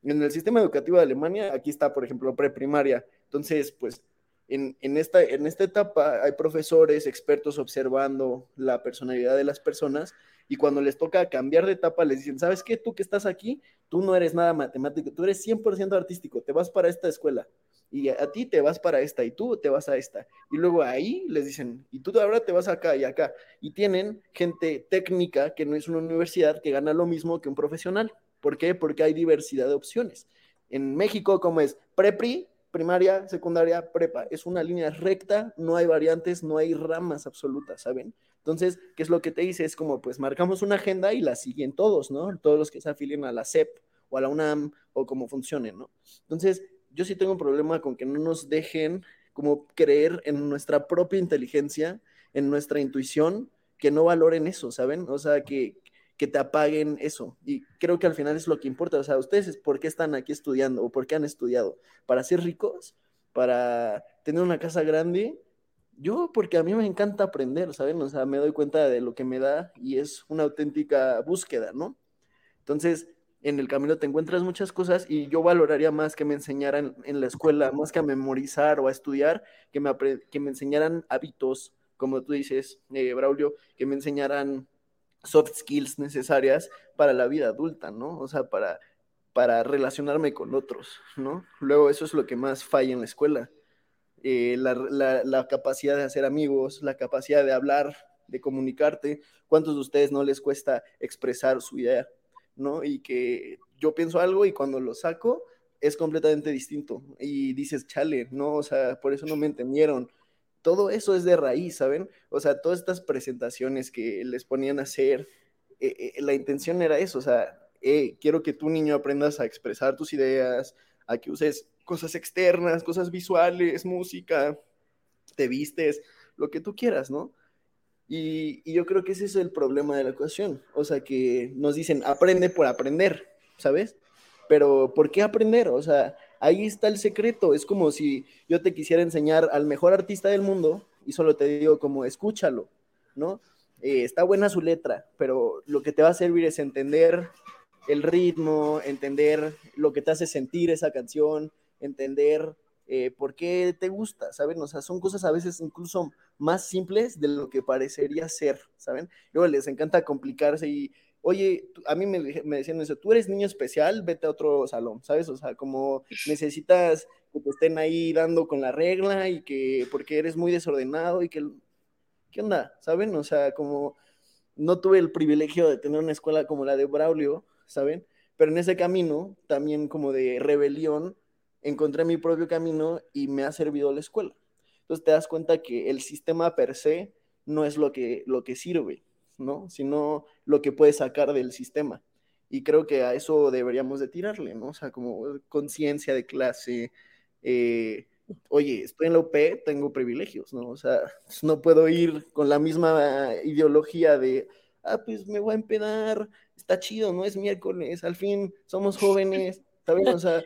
En el sistema educativo de Alemania, aquí está, por ejemplo, preprimaria. Entonces, pues, en, en, esta, en esta etapa hay profesores, expertos observando la personalidad de las personas y cuando les toca cambiar de etapa les dicen, ¿sabes qué? Tú que estás aquí, tú no eres nada matemático, tú eres 100% artístico, te vas para esta escuela y a, ti te vas para esta y tú te vas a esta. Y luego ahí les dicen, y tú ahora te vas acá y acá. Y tienen gente técnica que no es una universidad que gana lo mismo que un profesional. ¿Por qué? Porque hay diversidad de opciones. En México, como es prepri, primaria, secundaria, prepa, es una línea recta, no hay variantes, no hay ramas absolutas, ¿saben? Entonces, ¿qué es lo que te dice? Es como, pues marcamos una agenda y la siguen todos, ¿no? Todos los que se afilien a la CEP o a la UNAM o como funcionen, ¿no? Entonces, yo sí tengo un problema con que no nos dejen como creer en nuestra propia inteligencia, en nuestra intuición, que no valoren eso, ¿saben? O sea, que, que te apaguen eso. Y creo que al final es lo que importa. O sea, ustedes, ¿por qué están aquí estudiando o por qué han estudiado? ¿Para ser ricos? ¿Para tener una casa grande? Yo, porque a mí me encanta aprender, ¿saben? O sea, me doy cuenta de lo que me da y es una auténtica búsqueda, ¿no? Entonces, en el camino te encuentras muchas cosas y yo valoraría más que me enseñaran en la escuela, más que a memorizar o a estudiar, que me, que me enseñaran hábitos, como tú dices, eh, Braulio, que me enseñaran soft skills necesarias para la vida adulta, ¿no? O sea, para, para relacionarme con otros, ¿no? Luego eso es lo que más falla en la escuela. Eh, la, la, la capacidad de hacer amigos, la capacidad de hablar, de comunicarte. ¿Cuántos de ustedes no les cuesta expresar su idea? ¿No? Y que yo pienso algo y cuando lo saco es completamente distinto. Y dices, chale, ¿no? O sea, por eso no me entendieron. Todo eso es de raíz, ¿saben? O sea, todas estas presentaciones que les ponían a hacer, eh, eh, la intención era eso, o sea, eh, quiero que tu niño aprendas a expresar tus ideas, a que uses cosas externas, cosas visuales, música, te vistes, lo que tú quieras, ¿no? Y, yo creo que ese es el problema de la ecuación. O sea, que nos dicen, aprende por aprender, ¿sabes? Pero ¿por qué aprender? O sea, ahí está el secreto. Es como si yo te quisiera enseñar al mejor artista del mundo y solo te digo como, escúchalo, ¿no? Eh, está buena su letra, pero lo que te va a servir es entender el ritmo, entender lo que te hace sentir esa canción, entender eh, por qué te gusta, ¿saben? O sea, son cosas a veces incluso más simples de lo que parecería ser, ¿saben? Luego les encanta complicarse y, oye, a mí me, me decían eso, tú eres niño especial, vete a otro salón, ¿sabes? O sea, como necesitas que te estén ahí dando con la regla y que, porque eres muy desordenado y que, ¿qué onda? ¿Saben? O sea, como no tuve el privilegio de tener una escuela como la de Braulio, ¿saben? Pero en ese camino, también como de rebelión, encontré mi propio camino y me ha servido la escuela. Entonces te das cuenta que el sistema per se no es lo que, lo que sirve, ¿no? Sino lo que puedes sacar del sistema. Y creo que a eso deberíamos de tirarle, ¿no? O sea, como conciencia de clase. Eh, oye, estoy en la UP, tengo privilegios, ¿no? O sea, no puedo ir con la misma ideología de, ah, pues me voy a empedar, está chido, ¿no? Es miércoles, al fin somos jóvenes, ¿saben? O sea,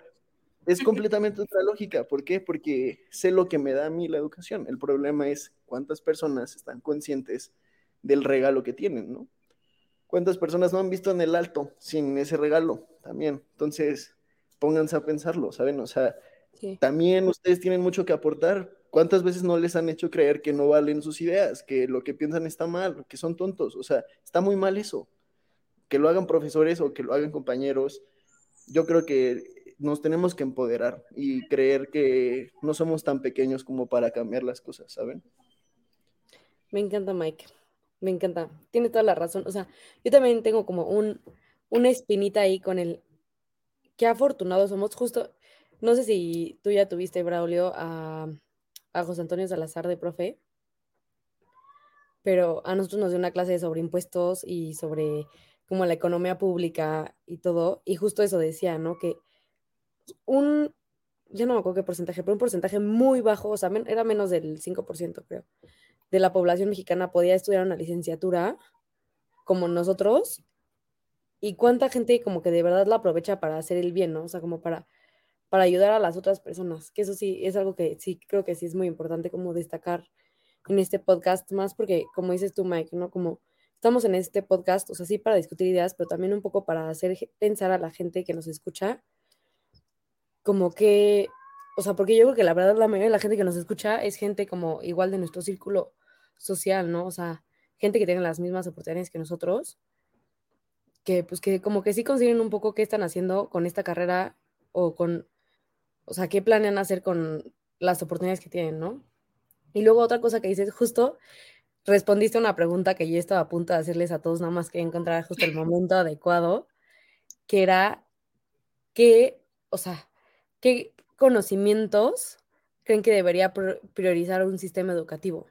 es completamente otra lógica. ¿Por qué? Porque sé lo que me da a mí la educación. El problema es cuántas personas están conscientes del regalo que tienen, ¿no? ¿Cuántas personas no han visto en el alto sin ese regalo también? Entonces, pónganse a pensarlo, ¿saben? O sea, también ustedes tienen mucho que aportar. ¿Cuántas veces no les han hecho creer que no valen sus ideas, que lo que piensan está mal, que son tontos? O sea, está muy mal eso. Que lo hagan profesores o que lo hagan compañeros. Yo creo que nos tenemos que empoderar y creer que no somos tan pequeños como para cambiar las cosas, ¿saben? Me encanta, Mike. Me encanta. Tiene toda la razón. O sea, yo también tengo como un, una espinita ahí con el qué afortunados somos. Justo, no sé si tú ya tuviste, Braulio, a, a José Antonio Salazar de profe, pero a nosotros nos dio una clase sobre impuestos y sobre como la economía pública y todo. Y justo eso decía, ¿no? Que un, ya no me acuerdo qué porcentaje, pero un porcentaje muy bajo, o sea, era menos del 5%, creo, de la población mexicana podía estudiar una licenciatura como nosotros. Y cuánta gente como que de verdad la aprovecha para hacer el bien, ¿no? O sea, como para, para ayudar a las otras personas, que eso sí es algo que sí creo que sí es muy importante como destacar en este podcast, más porque, como dices tú, Mike, ¿no? Como estamos en este podcast, o sea, sí para discutir ideas, pero también un poco para hacer pensar a la gente que nos escucha como que, o sea, porque yo creo que la verdad la mayoría de la gente que nos escucha es gente como igual de nuestro círculo social, ¿no? O sea, gente que tiene las mismas oportunidades que nosotros, que pues que como que sí consiguen un poco qué están haciendo con esta carrera o con, o sea, qué planean hacer con las oportunidades que tienen, ¿no? Y luego otra cosa que dices, justo respondiste a una pregunta que yo estaba a punto de hacerles a todos, nada más que encontrar justo el momento adecuado, que era qué, o sea, qué conocimientos creen que debería priorizar un sistema educativo.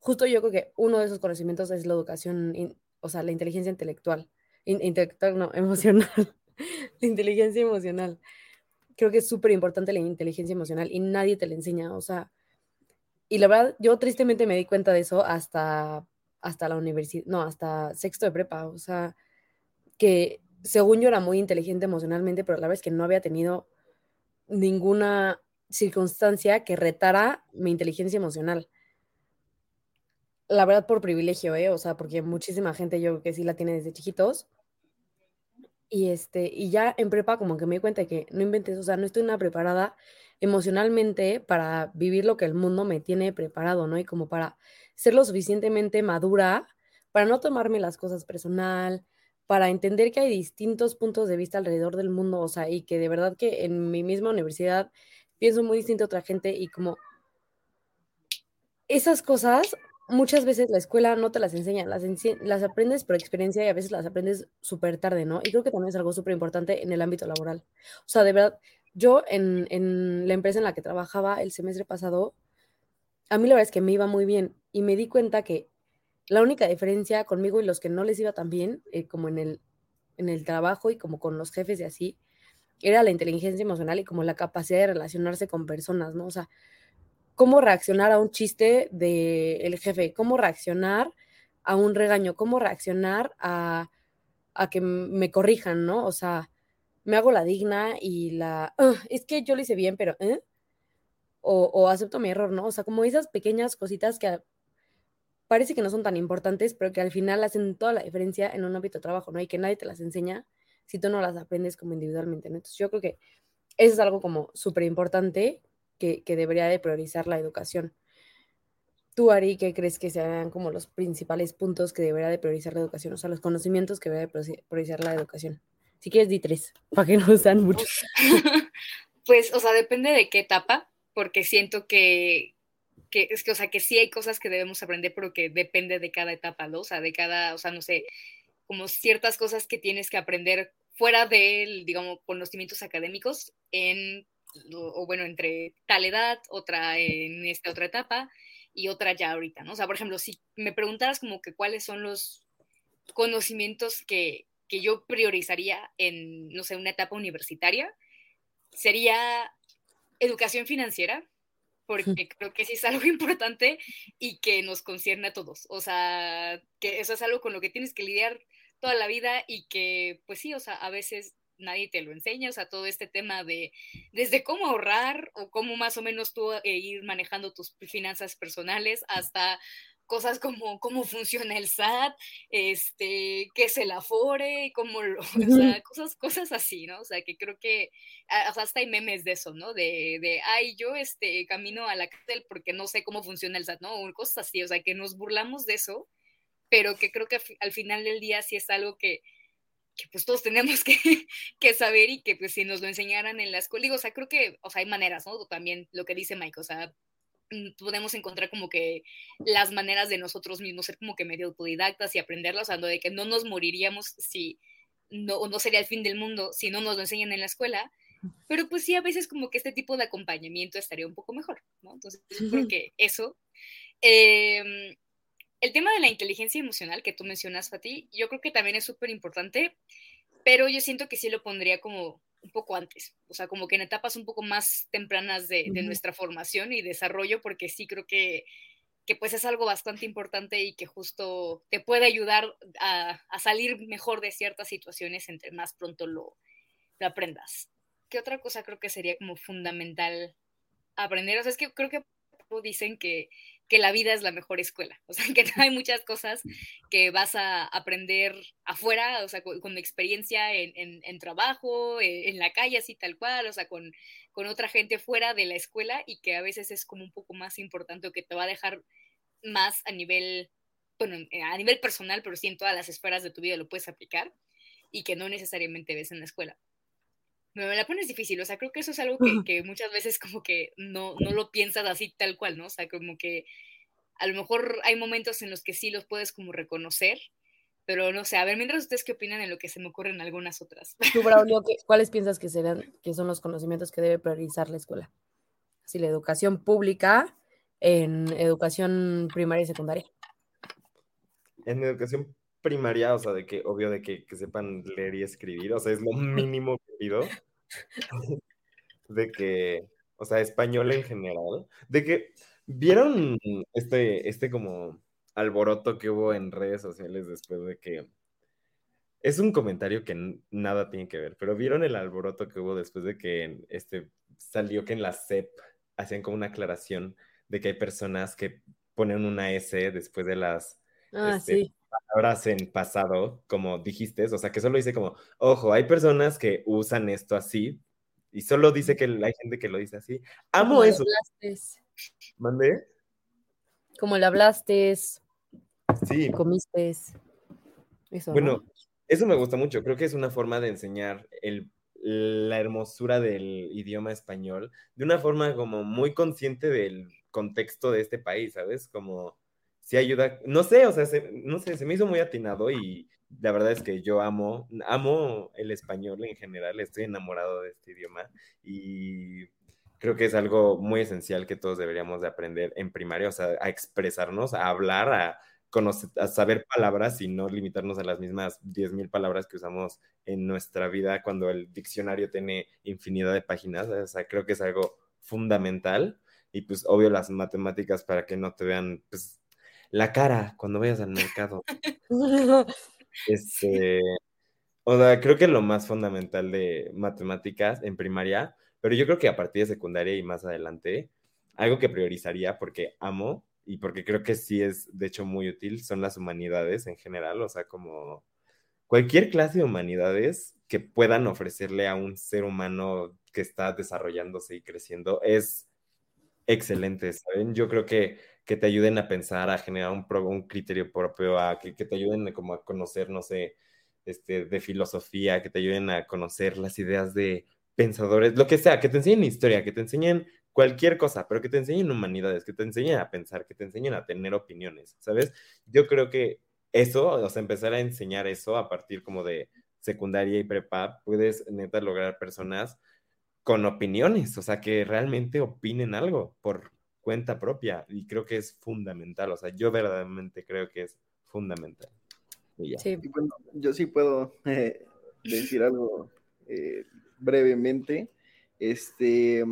Justo yo creo que uno de esos conocimientos es la educación, o sea, la inteligencia intelectual, intelectual, no, emocional, la inteligencia emocional. Creo que es súper importante la inteligencia emocional y nadie te la enseña, o sea, y la verdad, yo tristemente me di cuenta de eso hasta, hasta la universidad, no, hasta sexto de prepa, o sea, que según yo era muy inteligente emocionalmente, pero la verdad es que no había tenido ninguna circunstancia que retara mi inteligencia emocional. La verdad por privilegio, ¿eh? O sea, porque muchísima gente yo creo que sí la tiene desde chiquitos. Y este, y ya en prepa como que me di cuenta de que no inventes, o sea, no estoy nada preparada emocionalmente para vivir lo que el mundo me tiene preparado, ¿no? Y como para ser lo suficientemente madura para no tomarme las cosas personal, para entender que hay distintos puntos de vista alrededor del mundo, o sea, y que de verdad que en mi misma universidad pienso muy distinto a otra gente y como esas cosas muchas veces la escuela no te las enseña, las, aprendes por experiencia y a veces las aprendes súper tarde, ¿no? Y creo que también es algo súper importante en el ámbito laboral. O sea, de verdad, yo en, en, la empresa en la que trabajaba el semestre pasado, a mí la verdad es que me iba muy bien y me di cuenta que la única diferencia conmigo y los que no les iba tan bien, eh, como en el, en el trabajo y como con los jefes y así, era la inteligencia emocional y como la capacidad de relacionarse con personas, ¿no? O sea, cómo reaccionar a un chiste del jefe, cómo reaccionar a un regaño, cómo reaccionar a, a que me corrijan, ¿no? O sea, me hago la digna y la, es que yo lo hice bien, pero, ¿eh? O, o, acepto mi error, ¿no? O sea, como esas pequeñas cositas que parece que no son tan importantes, pero que al final hacen toda la diferencia en un ámbito de trabajo, ¿no? Y que nadie te las enseña si tú no las aprendes como individualmente, ¿no? Entonces yo creo que eso es algo como súper importante que, que, debería de priorizar la educación. Tú, Ari, ¿qué crees que sean como los principales puntos que debería de priorizar la educación? O sea, los conocimientos que debería de priorizar la educación. Si quieres, di tres, para que no sean muchos. Pues, o sea, depende de qué etapa, porque siento que, que, es que, o sea, que sí hay cosas que debemos aprender, pero que depende de cada etapa, ¿no? O sea, de cada, o sea, no sé, como ciertas cosas que tienes que aprender fuera de, digamos, conocimientos académicos en, o bueno, entre tal edad, otra en esta otra etapa y otra ya ahorita, ¿no? O sea, por ejemplo, si me preguntaras como que cuáles son los conocimientos que, que yo priorizaría en, no sé, una etapa universitaria, sería educación financiera, porque creo que sí es algo importante y que nos concierne a todos. O sea, que eso es algo con lo que tienes que lidiar toda la vida y que, pues sí, o sea, a veces nadie te lo enseña, o sea, todo este tema de desde cómo ahorrar o cómo más o menos tú eh, ir manejando tus finanzas personales hasta cosas como cómo funciona el SAT, este, qué es el Afore, cómo lo, o sea, cosas, cosas así, ¿no? O sea, que creo que hasta hay memes de eso, ¿no? De, de, ay, yo este, camino a la cárcel porque no sé cómo funciona el SAT, ¿no? O cosas así, o sea, que nos burlamos de eso, pero que creo que al final del día sí es algo que, que pues todos tenemos que, que, saber y que pues si nos lo enseñaran en la escuela, digo, o sea, creo que, o sea, hay maneras, ¿no? También lo que dice Mike, o sea, podemos encontrar como que las maneras de nosotros mismos ser como que medio autodidactas y aprenderlas, o de que no nos moriríamos si no, no sería el fin del mundo si no nos lo enseñan en la escuela, pero pues sí, a veces como que este tipo de acompañamiento estaría un poco mejor, ¿no? Entonces, yo creo que eso. Em, el tema de la inteligencia emocional que tú mencionas, Fati, yo creo que también es súper importante, pero yo siento que sí lo pondría como un poco antes, o sea, como que en etapas un poco más tempranas de, nuestra formación y desarrollo, porque sí creo que, que, pues es algo bastante importante y que justo te puede ayudar a, salir mejor de ciertas situaciones entre más pronto lo, lo, aprendas. ¿Qué otra cosa creo que sería como fundamental aprender? O sea, es que creo que dicen que que la vida es la mejor escuela, o sea, que hay muchas cosas que vas a aprender afuera, o sea, con, experiencia en, trabajo, en, en, la calle, así tal cual, o sea, con, con otra gente fuera de la escuela y que a veces es como un poco más importante o que te va a dejar más a nivel, bueno, a nivel personal, pero sí en todas las esferas de tu vida lo puedes aplicar y que no necesariamente ves en la escuela me la pones difícil, o sea, creo que eso es algo que, muchas veces como que no, no lo piensas así tal cual, ¿no? O sea, como que a lo mejor hay momentos en los que sí los puedes como reconocer, pero no sé, a ver, mientras ustedes qué opinan en lo que se me ocurren algunas otras. Tú, Braulio, ¿cuáles piensas que serán, que son los conocimientos que debe priorizar la escuela? Así, la educación pública en educación primaria y secundaria. En educación primaria, o sea, de que, obvio, de que, que sepan leer y escribir, o sea, es lo mínimo que pido. de que, o sea, español en general, de que vieron este, este como alboroto que hubo en redes sociales después de que es un comentario que nada tiene que ver, pero vieron el alboroto que hubo después de que este salió que en la CEP hacían como una aclaración de que hay personas que ponen una S después de las ah, este, palabras en pasado, como dijiste, o sea, que solo dice como, ojo, hay personas que usan esto así, y solo dice que hay gente que lo dice así. Amo como eso. ¿Mandé? Como le hablaste. Sí. Comiste. Eso, bueno, eso me gusta mucho. Creo que es una forma de enseñar el, la hermosura del idioma español de una forma como muy consciente del contexto de este país, ¿sabes? Como sí ayuda, no sé, o sea, no sé, se me hizo muy atinado y la verdad es que yo amo, amo el español en general, estoy enamorado de este idioma y creo que es algo muy esencial que todos deberíamos de aprender en primaria, o sea, a expresarnos, a hablar, a, conocer, a saber palabras y no limitarnos a las mismas 10.000 palabras que usamos en nuestra vida cuando el diccionario tiene infinidad de páginas, o sea, creo que es algo fundamental y pues obvio las matemáticas para que no te vean pues la cara cuando vayas al mercado. este, o sea, creo que lo más fundamental de matemáticas en primaria, pero yo creo que a partir de secundaria y más adelante, algo que priorizaría porque amo y porque creo que sí es de hecho muy útil son las humanidades en general, o sea, como cualquier clase de humanidades que puedan ofrecerle a un ser humano que está desarrollándose y creciendo es excelente, ¿saben? Yo creo que que te ayuden a pensar, a generar un, un criterio propio, a que, te ayuden como a conocer, no sé, este, de filosofía, que te ayuden a conocer las ideas de pensadores, lo que sea, que te enseñen historia, que te enseñen cualquier cosa, pero que te enseñen humanidades, que te enseñen a pensar, que te enseñen a tener opiniones, ¿sabes? Yo creo que eso, o sea, empezar a enseñar eso a partir como de secundaria y prepa, puedes neta lograr personas con opiniones, o sea, que realmente opinen algo por, cuenta propia y creo que es fundamental, o sea, yo verdaderamente creo que es fundamental. Sí. yo sí puedo eh, decir algo eh, brevemente. Este,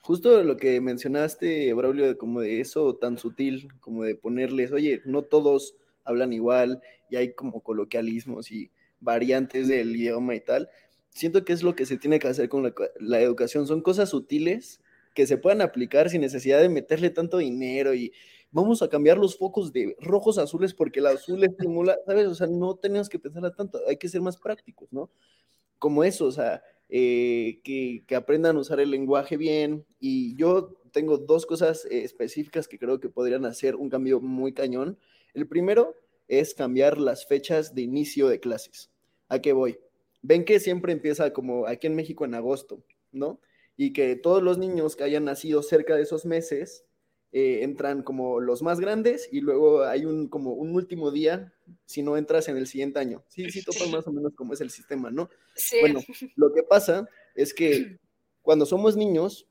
justo lo que mencionaste, Braulio, de como de eso tan sutil, como de ponerles, oye, no todos hablan igual y hay como coloquialismos y variantes del idioma y tal. Siento que es lo que se tiene que hacer con la, la educación. Son cosas sutiles que se puedan aplicar sin necesidad de meterle tanto dinero y vamos a cambiar los focos de rojos azules porque el azul estimula, ¿sabes? O sea, no tenemos que pensarla tanto, hay que ser más prácticos, ¿no? Como eso, o sea, eh, que, que, aprendan a usar el lenguaje bien. Y yo tengo dos cosas eh, específicas que creo que podrían hacer un cambio muy cañón. El primero es cambiar las fechas de inicio de clases. ¿A qué voy? Ven que siempre empieza como aquí en México en agosto, ¿no? Y que todos los niños que hayan nacido cerca de esos meses eh, entran como los más grandes y luego hay un como un último día si no entras en el siguiente año. Sí, sí, topa más o menos como es el sistema, ¿no? Sí. Bueno, lo que pasa es que cuando somos niños,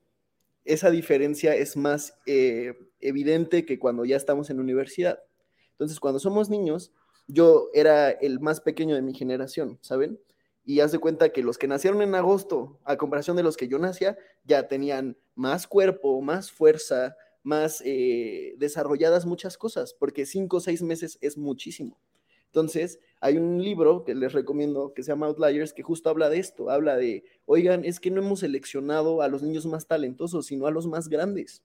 esa diferencia es más eh, evidente que cuando ya estamos en universidad. Entonces, cuando somos niños, yo era el más pequeño de mi generación, ¿saben? Y haz de cuenta que los que nacieron en agosto, a comparación de los que yo nacía, ya tenían más cuerpo, más fuerza, más eh, desarrolladas muchas cosas, porque cinco o seis meses es muchísimo. Entonces, hay un libro que les recomiendo que se llama Outliers, que justo habla de esto, habla de, oigan, es que no hemos seleccionado a los niños más talentosos, sino a los más grandes.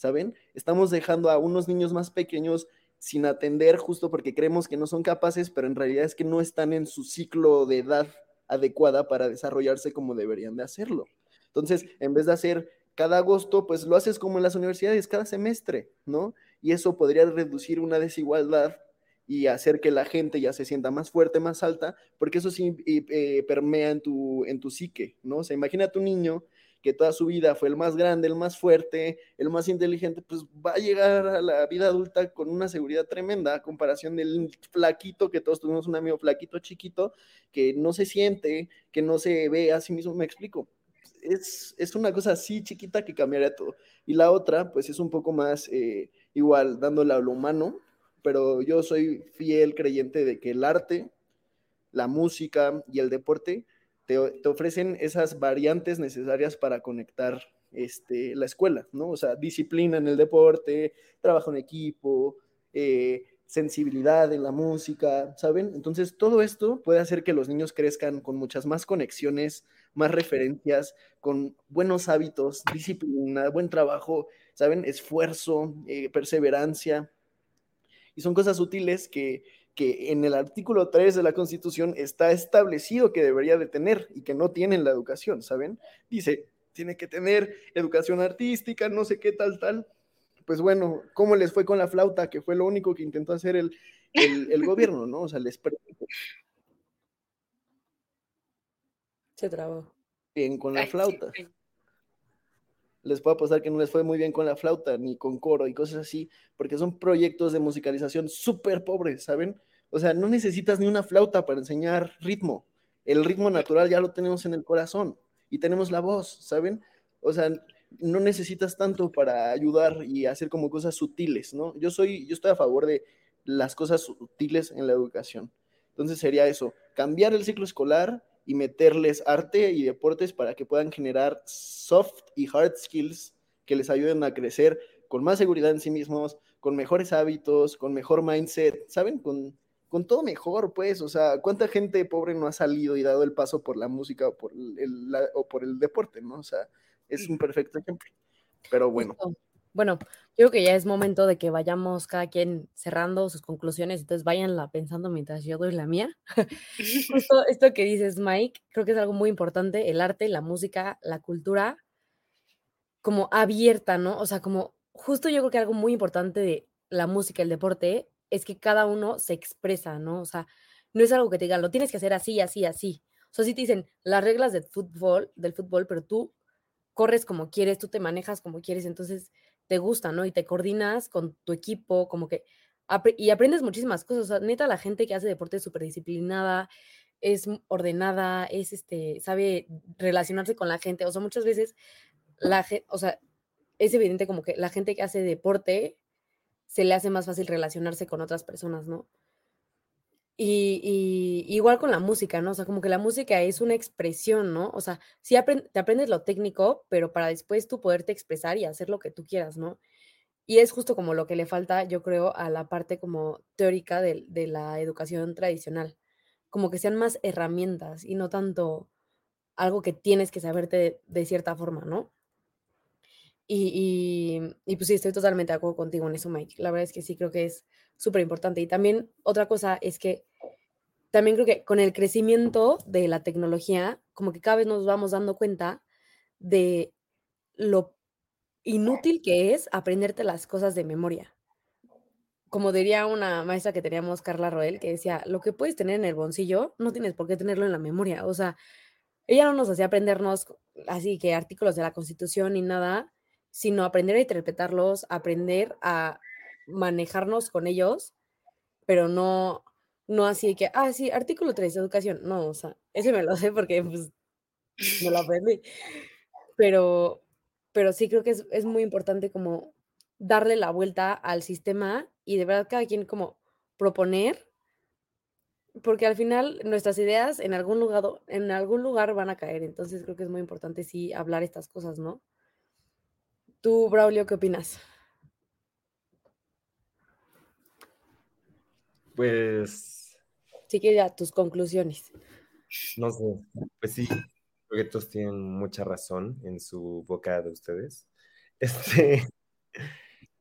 ¿saben? Estamos dejando a unos niños más pequeños sin atender justo porque creemos que no son capaces, pero en realidad es que no están en su ciclo de edad adecuada para desarrollarse como deberían de hacerlo. Entonces, en vez de hacer cada agosto, pues lo haces como en las universidades, cada semestre, ¿no? Y eso podría reducir una desigualdad y hacer que la gente ya se sienta más fuerte, más alta, porque eso sí eh, permea en tu, en tu psique, ¿no? O sea, imagina a tu niño que toda su vida fue el más grande, el más fuerte, el más inteligente, pues va a llegar a la vida adulta con una seguridad tremenda a comparación del flaquito, que todos tuvimos un amigo flaquito chiquito, que no se siente, que no se ve a sí mismo, me explico. Es, es una cosa así chiquita que cambiaría todo. Y la otra, pues es un poco más eh, igual, dándole a lo humano, pero yo soy fiel creyente de que el arte, la música y el deporte te, ofrecen esas variantes necesarias para conectar este, la escuela, ¿no? O sea, disciplina en el deporte, trabajo en equipo, eh, sensibilidad en la música, ¿saben? Entonces, todo esto puede hacer que los niños crezcan con muchas más conexiones, más referencias, con buenos hábitos, disciplina, buen trabajo, ¿saben? Esfuerzo, eh, perseverancia. Y son cosas útiles que, que en el artículo 3 de la Constitución está establecido que debería de tener y que no tienen la educación, ¿saben? Dice, tiene que tener educación artística, no sé qué tal, tal. Pues bueno, ¿cómo les fue con la flauta? Que fue lo único que intentó hacer el, el, gobierno, ¿no? O sea, les Se trabó. Bien con la flauta les puede pasar que no les fue muy bien con la flauta ni con coro y cosas así, porque son proyectos de musicalización súper pobres, ¿saben? O sea, no necesitas ni una flauta para enseñar ritmo. El ritmo natural ya lo tenemos en el corazón y tenemos la voz, ¿saben? O sea, no necesitas tanto para ayudar y hacer como cosas sutiles, ¿no? Yo soy, yo estoy a favor de las cosas sutiles en la educación. Entonces sería eso, cambiar el ciclo escolar y meterles arte y deportes para que puedan generar soft y hard skills que les ayuden a crecer con más seguridad en sí mismos, con mejores hábitos, con mejor mindset, ¿saben? Con, con todo mejor, pues, o sea, ¿cuánta gente pobre no ha salido y dado el paso por la música o por el, o por el deporte, ¿no? O sea, es un perfecto ejemplo. Pero bueno. Bueno, yo creo que ya es momento de que vayamos cada quien cerrando sus conclusiones, entonces váyanla pensando mientras yo doy la mía. Justo esto que dices, Mike, creo que es algo muy importante, el arte, la música, la cultura, como abierta, ¿no? O sea, como justo yo creo que algo muy importante de la música, el deporte, es que cada uno se expresa, ¿no? O sea, no es algo que te digan, lo tienes que hacer así, así, así. O sea, sí te dicen las reglas del fútbol, del fútbol, pero tú corres como quieres, tú te manejas como quieres, entonces te gusta, ¿no? Y te coordinas con tu equipo, como que, y aprendes muchísimas cosas. O sea, neta, la gente que hace deporte es súper disciplinada, es ordenada, es, este, sabe relacionarse con la gente. O sea, muchas veces, la gente, o sea, es evidente como que la gente que hace deporte se le hace más fácil relacionarse con otras personas, ¿no? Y, igual con la música, ¿no? O sea, como que la música es una expresión, ¿no? O sea, sí te aprendes lo técnico, pero para después tú poderte expresar y hacer lo que tú quieras, ¿no? Y es justo como lo que le falta, yo creo, a la parte como teórica de, la educación tradicional. Como que sean más herramientas y no tanto algo que tienes que saberte de, cierta forma, ¿no? Y, pues sí, estoy totalmente de acuerdo contigo en eso, Mike. La verdad es que sí creo que es súper importante. Y también otra cosa es que también creo que con el crecimiento de la tecnología, como que cada vez nos vamos dando cuenta de lo inútil que es aprenderte las cosas de memoria. Como diría una maestra que teníamos, Carla Roel, que decía, lo que puedes tener en el bolsillo, no tienes por qué tenerlo en la memoria. O sea, ella no nos hacía aprendernos así que artículos de la Constitución ni nada, sino aprender a interpretarlos, aprender a manejarnos con ellos, pero no, no así que, ah, sí, artículo 3, educación. No, o sea, ese me lo sé porque pues, me lo aprendí. Pero, pero sí creo que es, es muy importante como darle la vuelta al sistema y de verdad cada quien como proponer, porque al final nuestras ideas en algún lugar, en algún lugar van a caer. Entonces creo que es muy importante sí hablar estas cosas, ¿no? Tú, Braulio, ¿qué opinas? Pues. Sí, que ya tus conclusiones. No sé, pues sí, creo que todos tienen mucha razón en su boca de ustedes. Este,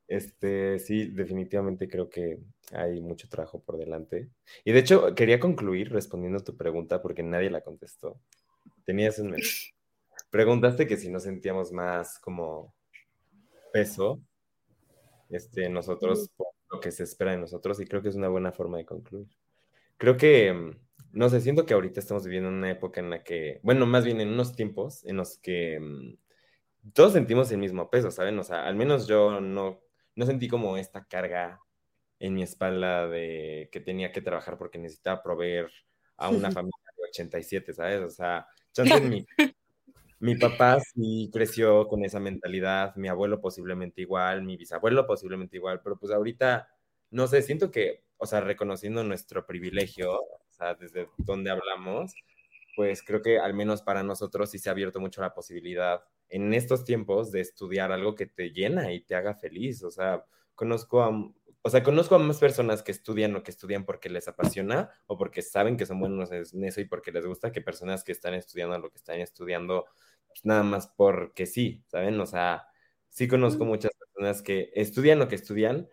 Este, sí, definitivamente creo que hay mucho trabajo por delante. Y de hecho, quería concluir respondiendo a tu pregunta porque nadie la contestó. Tenías un mes. Preguntaste que si nos sentíamos más como peso, este, nosotros, por lo que se espera de nosotros, y creo que es una buena forma de concluir. Creo que, mm, no sé, siento que ahorita estamos viviendo una época en la que, bueno, más bien en unos tiempos en los que mm, todos sentimos el mismo peso, ¿saben? O sea, al menos yo no no sentí como esta carga en mi espalda de que tenía que trabajar porque necesitaba proveer a una familia de 87, ¿sabes? O sea, mi, mi papá sí creció con esa mentalidad, mi abuelo posiblemente igual, mi bisabuelo posiblemente igual, pero pues ahorita, no sé, siento que, o sea, reconociendo nuestro privilegio, o sea, desde donde hablamos, pues creo que al menos para nosotros sí se ha abierto mucho la posibilidad en estos tiempos de estudiar algo que te llena y te haga feliz. O sea, conozco a, o sea, conozco a más personas que estudian o que estudian porque les apasiona o porque saben que son buenos en eso y porque les gusta que personas que están estudiando lo que están estudiando pues, nada más porque sí, ¿saben? O sea, sí conozco muchas personas que estudian lo que estudian,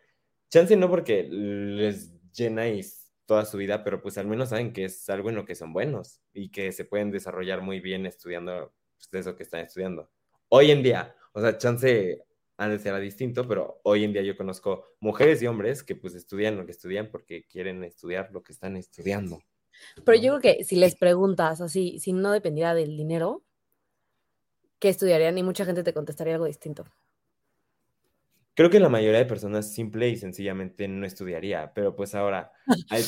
chance no porque les llena y toda su vida, pero pues al menos saben que es algo en lo que son buenos y que se pueden desarrollar muy bien estudiando pues, eso que están estudiando hoy en día, o sea, chance antes era distinto, pero hoy en día yo conozco mujeres y hombres que pues estudian lo que estudian porque quieren estudiar lo que están estudiando. Pero yo creo que si les preguntas así, si no dependiera del dinero, ¿qué estudiarían? Y mucha gente te contestaría algo distinto. Creo que la mayoría de personas simple y sencillamente no estudiaría, pero pues ahora hay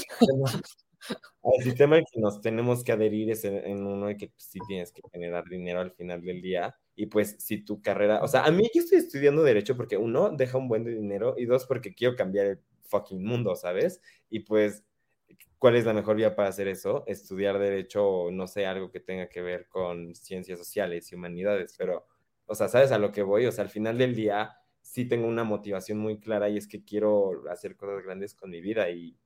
el sistema que nos tenemos que adherir es en, uno de que pues, sí tienes que generar dinero al final del día. Y pues si tu carrera, o sea, a mí yo estoy estudiando derecho porque uno, deja un buen de dinero y dos, porque quiero cambiar el fucking mundo, ¿sabes? Y pues, ¿cuál es la mejor vía para hacer eso? Estudiar derecho o no sé, algo que tenga que ver con ciencias sociales y humanidades, pero, o sea, ¿sabes a lo que voy? O sea, al final del día sí tengo una motivación muy clara y es que quiero hacer cosas grandes con mi vida y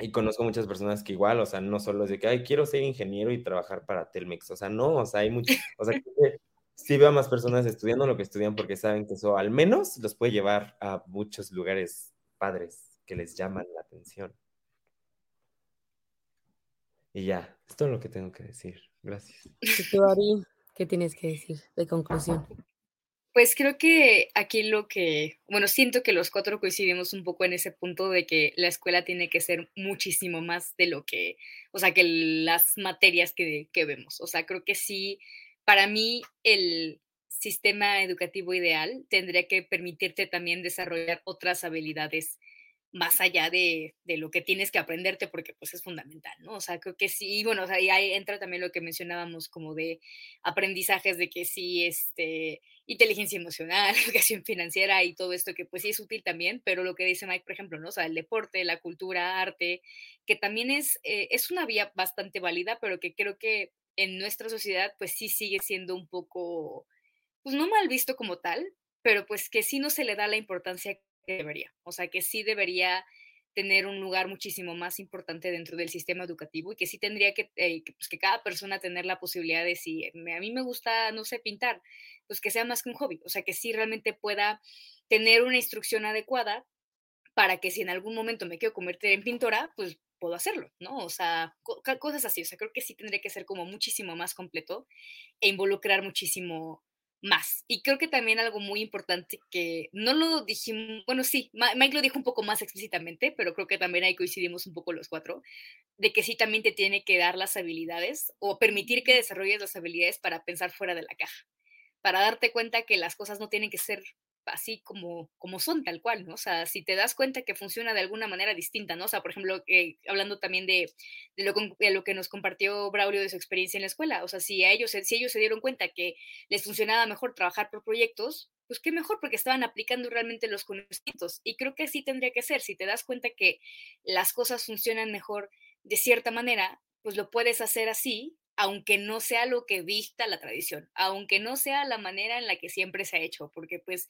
y conozco muchas personas que igual, o sea, no solo es de que, ay, quiero ser ingeniero y trabajar para Telmex, o sea, no, o sea, hay muchos, o sea, sí veo a más personas estudiando lo que estudian porque saben que eso al menos los puede llevar a muchos lugares padres que les llaman la atención. Y ya, esto es lo que tengo que decir. Gracias. ¿Qué tienes que decir de conclusión? Pues creo que aquí lo que, bueno, siento que los cuatro coincidimos un poco en ese punto de que la escuela tiene que ser muchísimo más de lo que, o sea, que las materias que, que vemos. O sea, creo que sí, para mí el sistema educativo ideal tendría que permitirte también desarrollar otras habilidades más allá de, de, lo que tienes que aprenderte, porque pues es fundamental, ¿no? O sea, creo que sí, bueno, o sea, ahí entra también lo que mencionábamos como de aprendizajes de que sí, este, inteligencia emocional, educación financiera y todo esto que pues sí es útil también, pero lo que dice Mike, por ejemplo, ¿no? O sea, el deporte, la cultura, arte, que también es, eh, es una vía bastante válida, pero que creo que en nuestra sociedad pues sí sigue siendo un poco, pues no mal visto como tal, pero pues que sí no se le da la importancia debería. O sea, que sí debería tener un lugar muchísimo más importante dentro del sistema educativo y que sí tendría que, eh, pues que cada persona tener la posibilidad de si a mí me gusta, no sé, pintar, pues que sea más que un hobby, o sea, que sí realmente pueda tener una instrucción adecuada para que si en algún momento me quiero convertir en pintora, pues puedo hacerlo, ¿no? O sea, cosas así, o sea, creo que sí tendría que ser como muchísimo más completo e involucrar muchísimo más. Y creo que también algo muy importante que no lo dijimos, bueno, sí, Mike lo dijo un poco más explícitamente, pero creo que también ahí coincidimos un poco los cuatro, de que sí también te tiene que dar las habilidades o permitir que desarrolles las habilidades para pensar fuera de la caja, para darte cuenta que las cosas no tienen que ser así como, como son, tal cual, ¿no? O sea, si te das cuenta que funciona de alguna manera distinta, ¿no? O sea, por ejemplo, eh, hablando también de, de, lo, que nos compartió Braulio de su experiencia en la escuela, o sea, si a ellos, si ellos se dieron cuenta que les funcionaba mejor trabajar por proyectos, pues qué mejor porque estaban aplicando realmente los conocimientos. Y creo que así tendría que ser, si te das cuenta que las cosas funcionan mejor de cierta manera, pues lo puedes hacer así aunque no sea lo que dicta la tradición, aunque no sea la manera en la que siempre se ha hecho, porque pues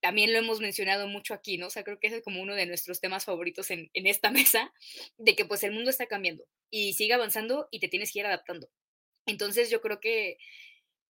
también lo hemos mencionado mucho aquí, ¿no? O sea, creo que ese es como uno de nuestros temas favoritos en, en esta mesa, de que pues el mundo está cambiando y sigue avanzando y te tienes que ir adaptando. Entonces yo creo que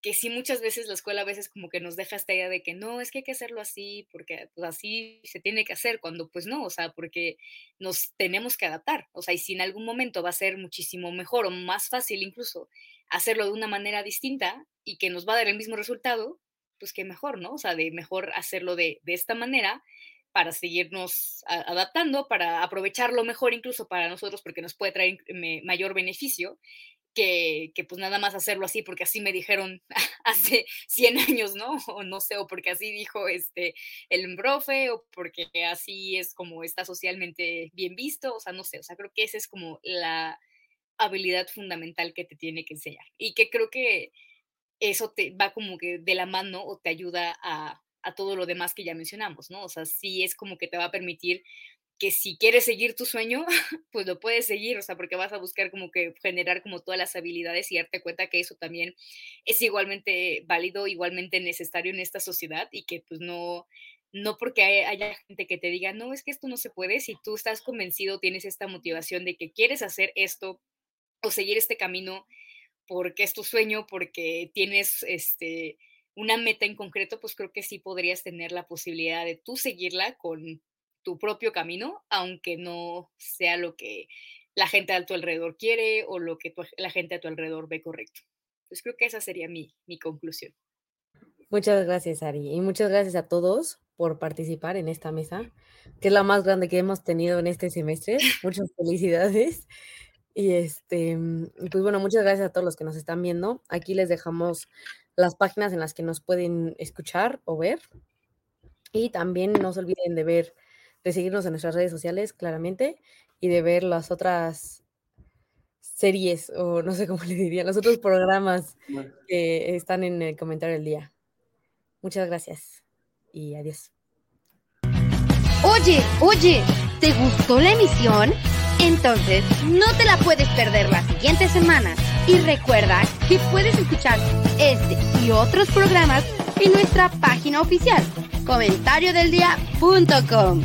que sí muchas veces la escuela a veces como que nos deja esta idea de que no, es que hay que hacerlo así, porque pues, así se tiene que hacer, cuando pues no, o sea, porque nos tenemos que adaptar, o sea, y si en algún momento va a ser muchísimo mejor o más fácil incluso hacerlo de una manera distinta y que nos va a dar el mismo resultado, pues que mejor, ¿no? O sea, de mejor hacerlo de, de esta manera para seguirnos adaptando, para aprovecharlo mejor incluso para nosotros, porque nos puede traer mayor beneficio que, pues nada más hacerlo así porque así me dijeron hace 100 años, ¿no? O no sé, o porque así dijo este el profe, o porque así es como está socialmente bien visto, o sea, no sé, o sea, creo que esa es como la habilidad fundamental que te tiene que enseñar y que creo que eso te va como que de la mano o te ayuda a, a todo lo demás que ya mencionamos, ¿no? O sea, sí es como que te va a permitir que si quieres seguir tu sueño, pues lo puedes seguir, o sea, porque vas a buscar como que generar como todas las habilidades y darte cuenta que eso también es igualmente válido, igualmente necesario en esta sociedad y que pues no, no porque haya gente que te diga, no, es que esto no se puede, si tú estás convencido, tienes esta motivación de que quieres hacer esto o seguir este camino porque es tu sueño, porque tienes este una meta en concreto, pues creo que sí podrías tener la posibilidad de tú seguirla con tu propio camino, aunque no sea lo que la gente a tu alrededor quiere o lo que la gente a tu alrededor ve correcto. Pues creo que esa sería mi, mi conclusión. Muchas gracias, Ari, y muchas gracias a todos por participar en esta mesa, que es la más grande que hemos tenido en este semestre. Muchas felicidades. Y este, pues bueno, muchas gracias a todos los que nos están viendo. Aquí les dejamos las páginas en las que nos pueden escuchar o ver. Y también no se olviden de ver de seguirnos en nuestras redes sociales, claramente, y de ver las otras series, o no sé cómo le diría, los otros programas que están en el comentario del día. Muchas gracias y adiós. Oye, oye, ¿te gustó la emisión? Entonces, no te la puedes perder la siguiente semana. Y recuerda que puedes escuchar este y otros programas en nuestra página oficial, comentariodeldia.com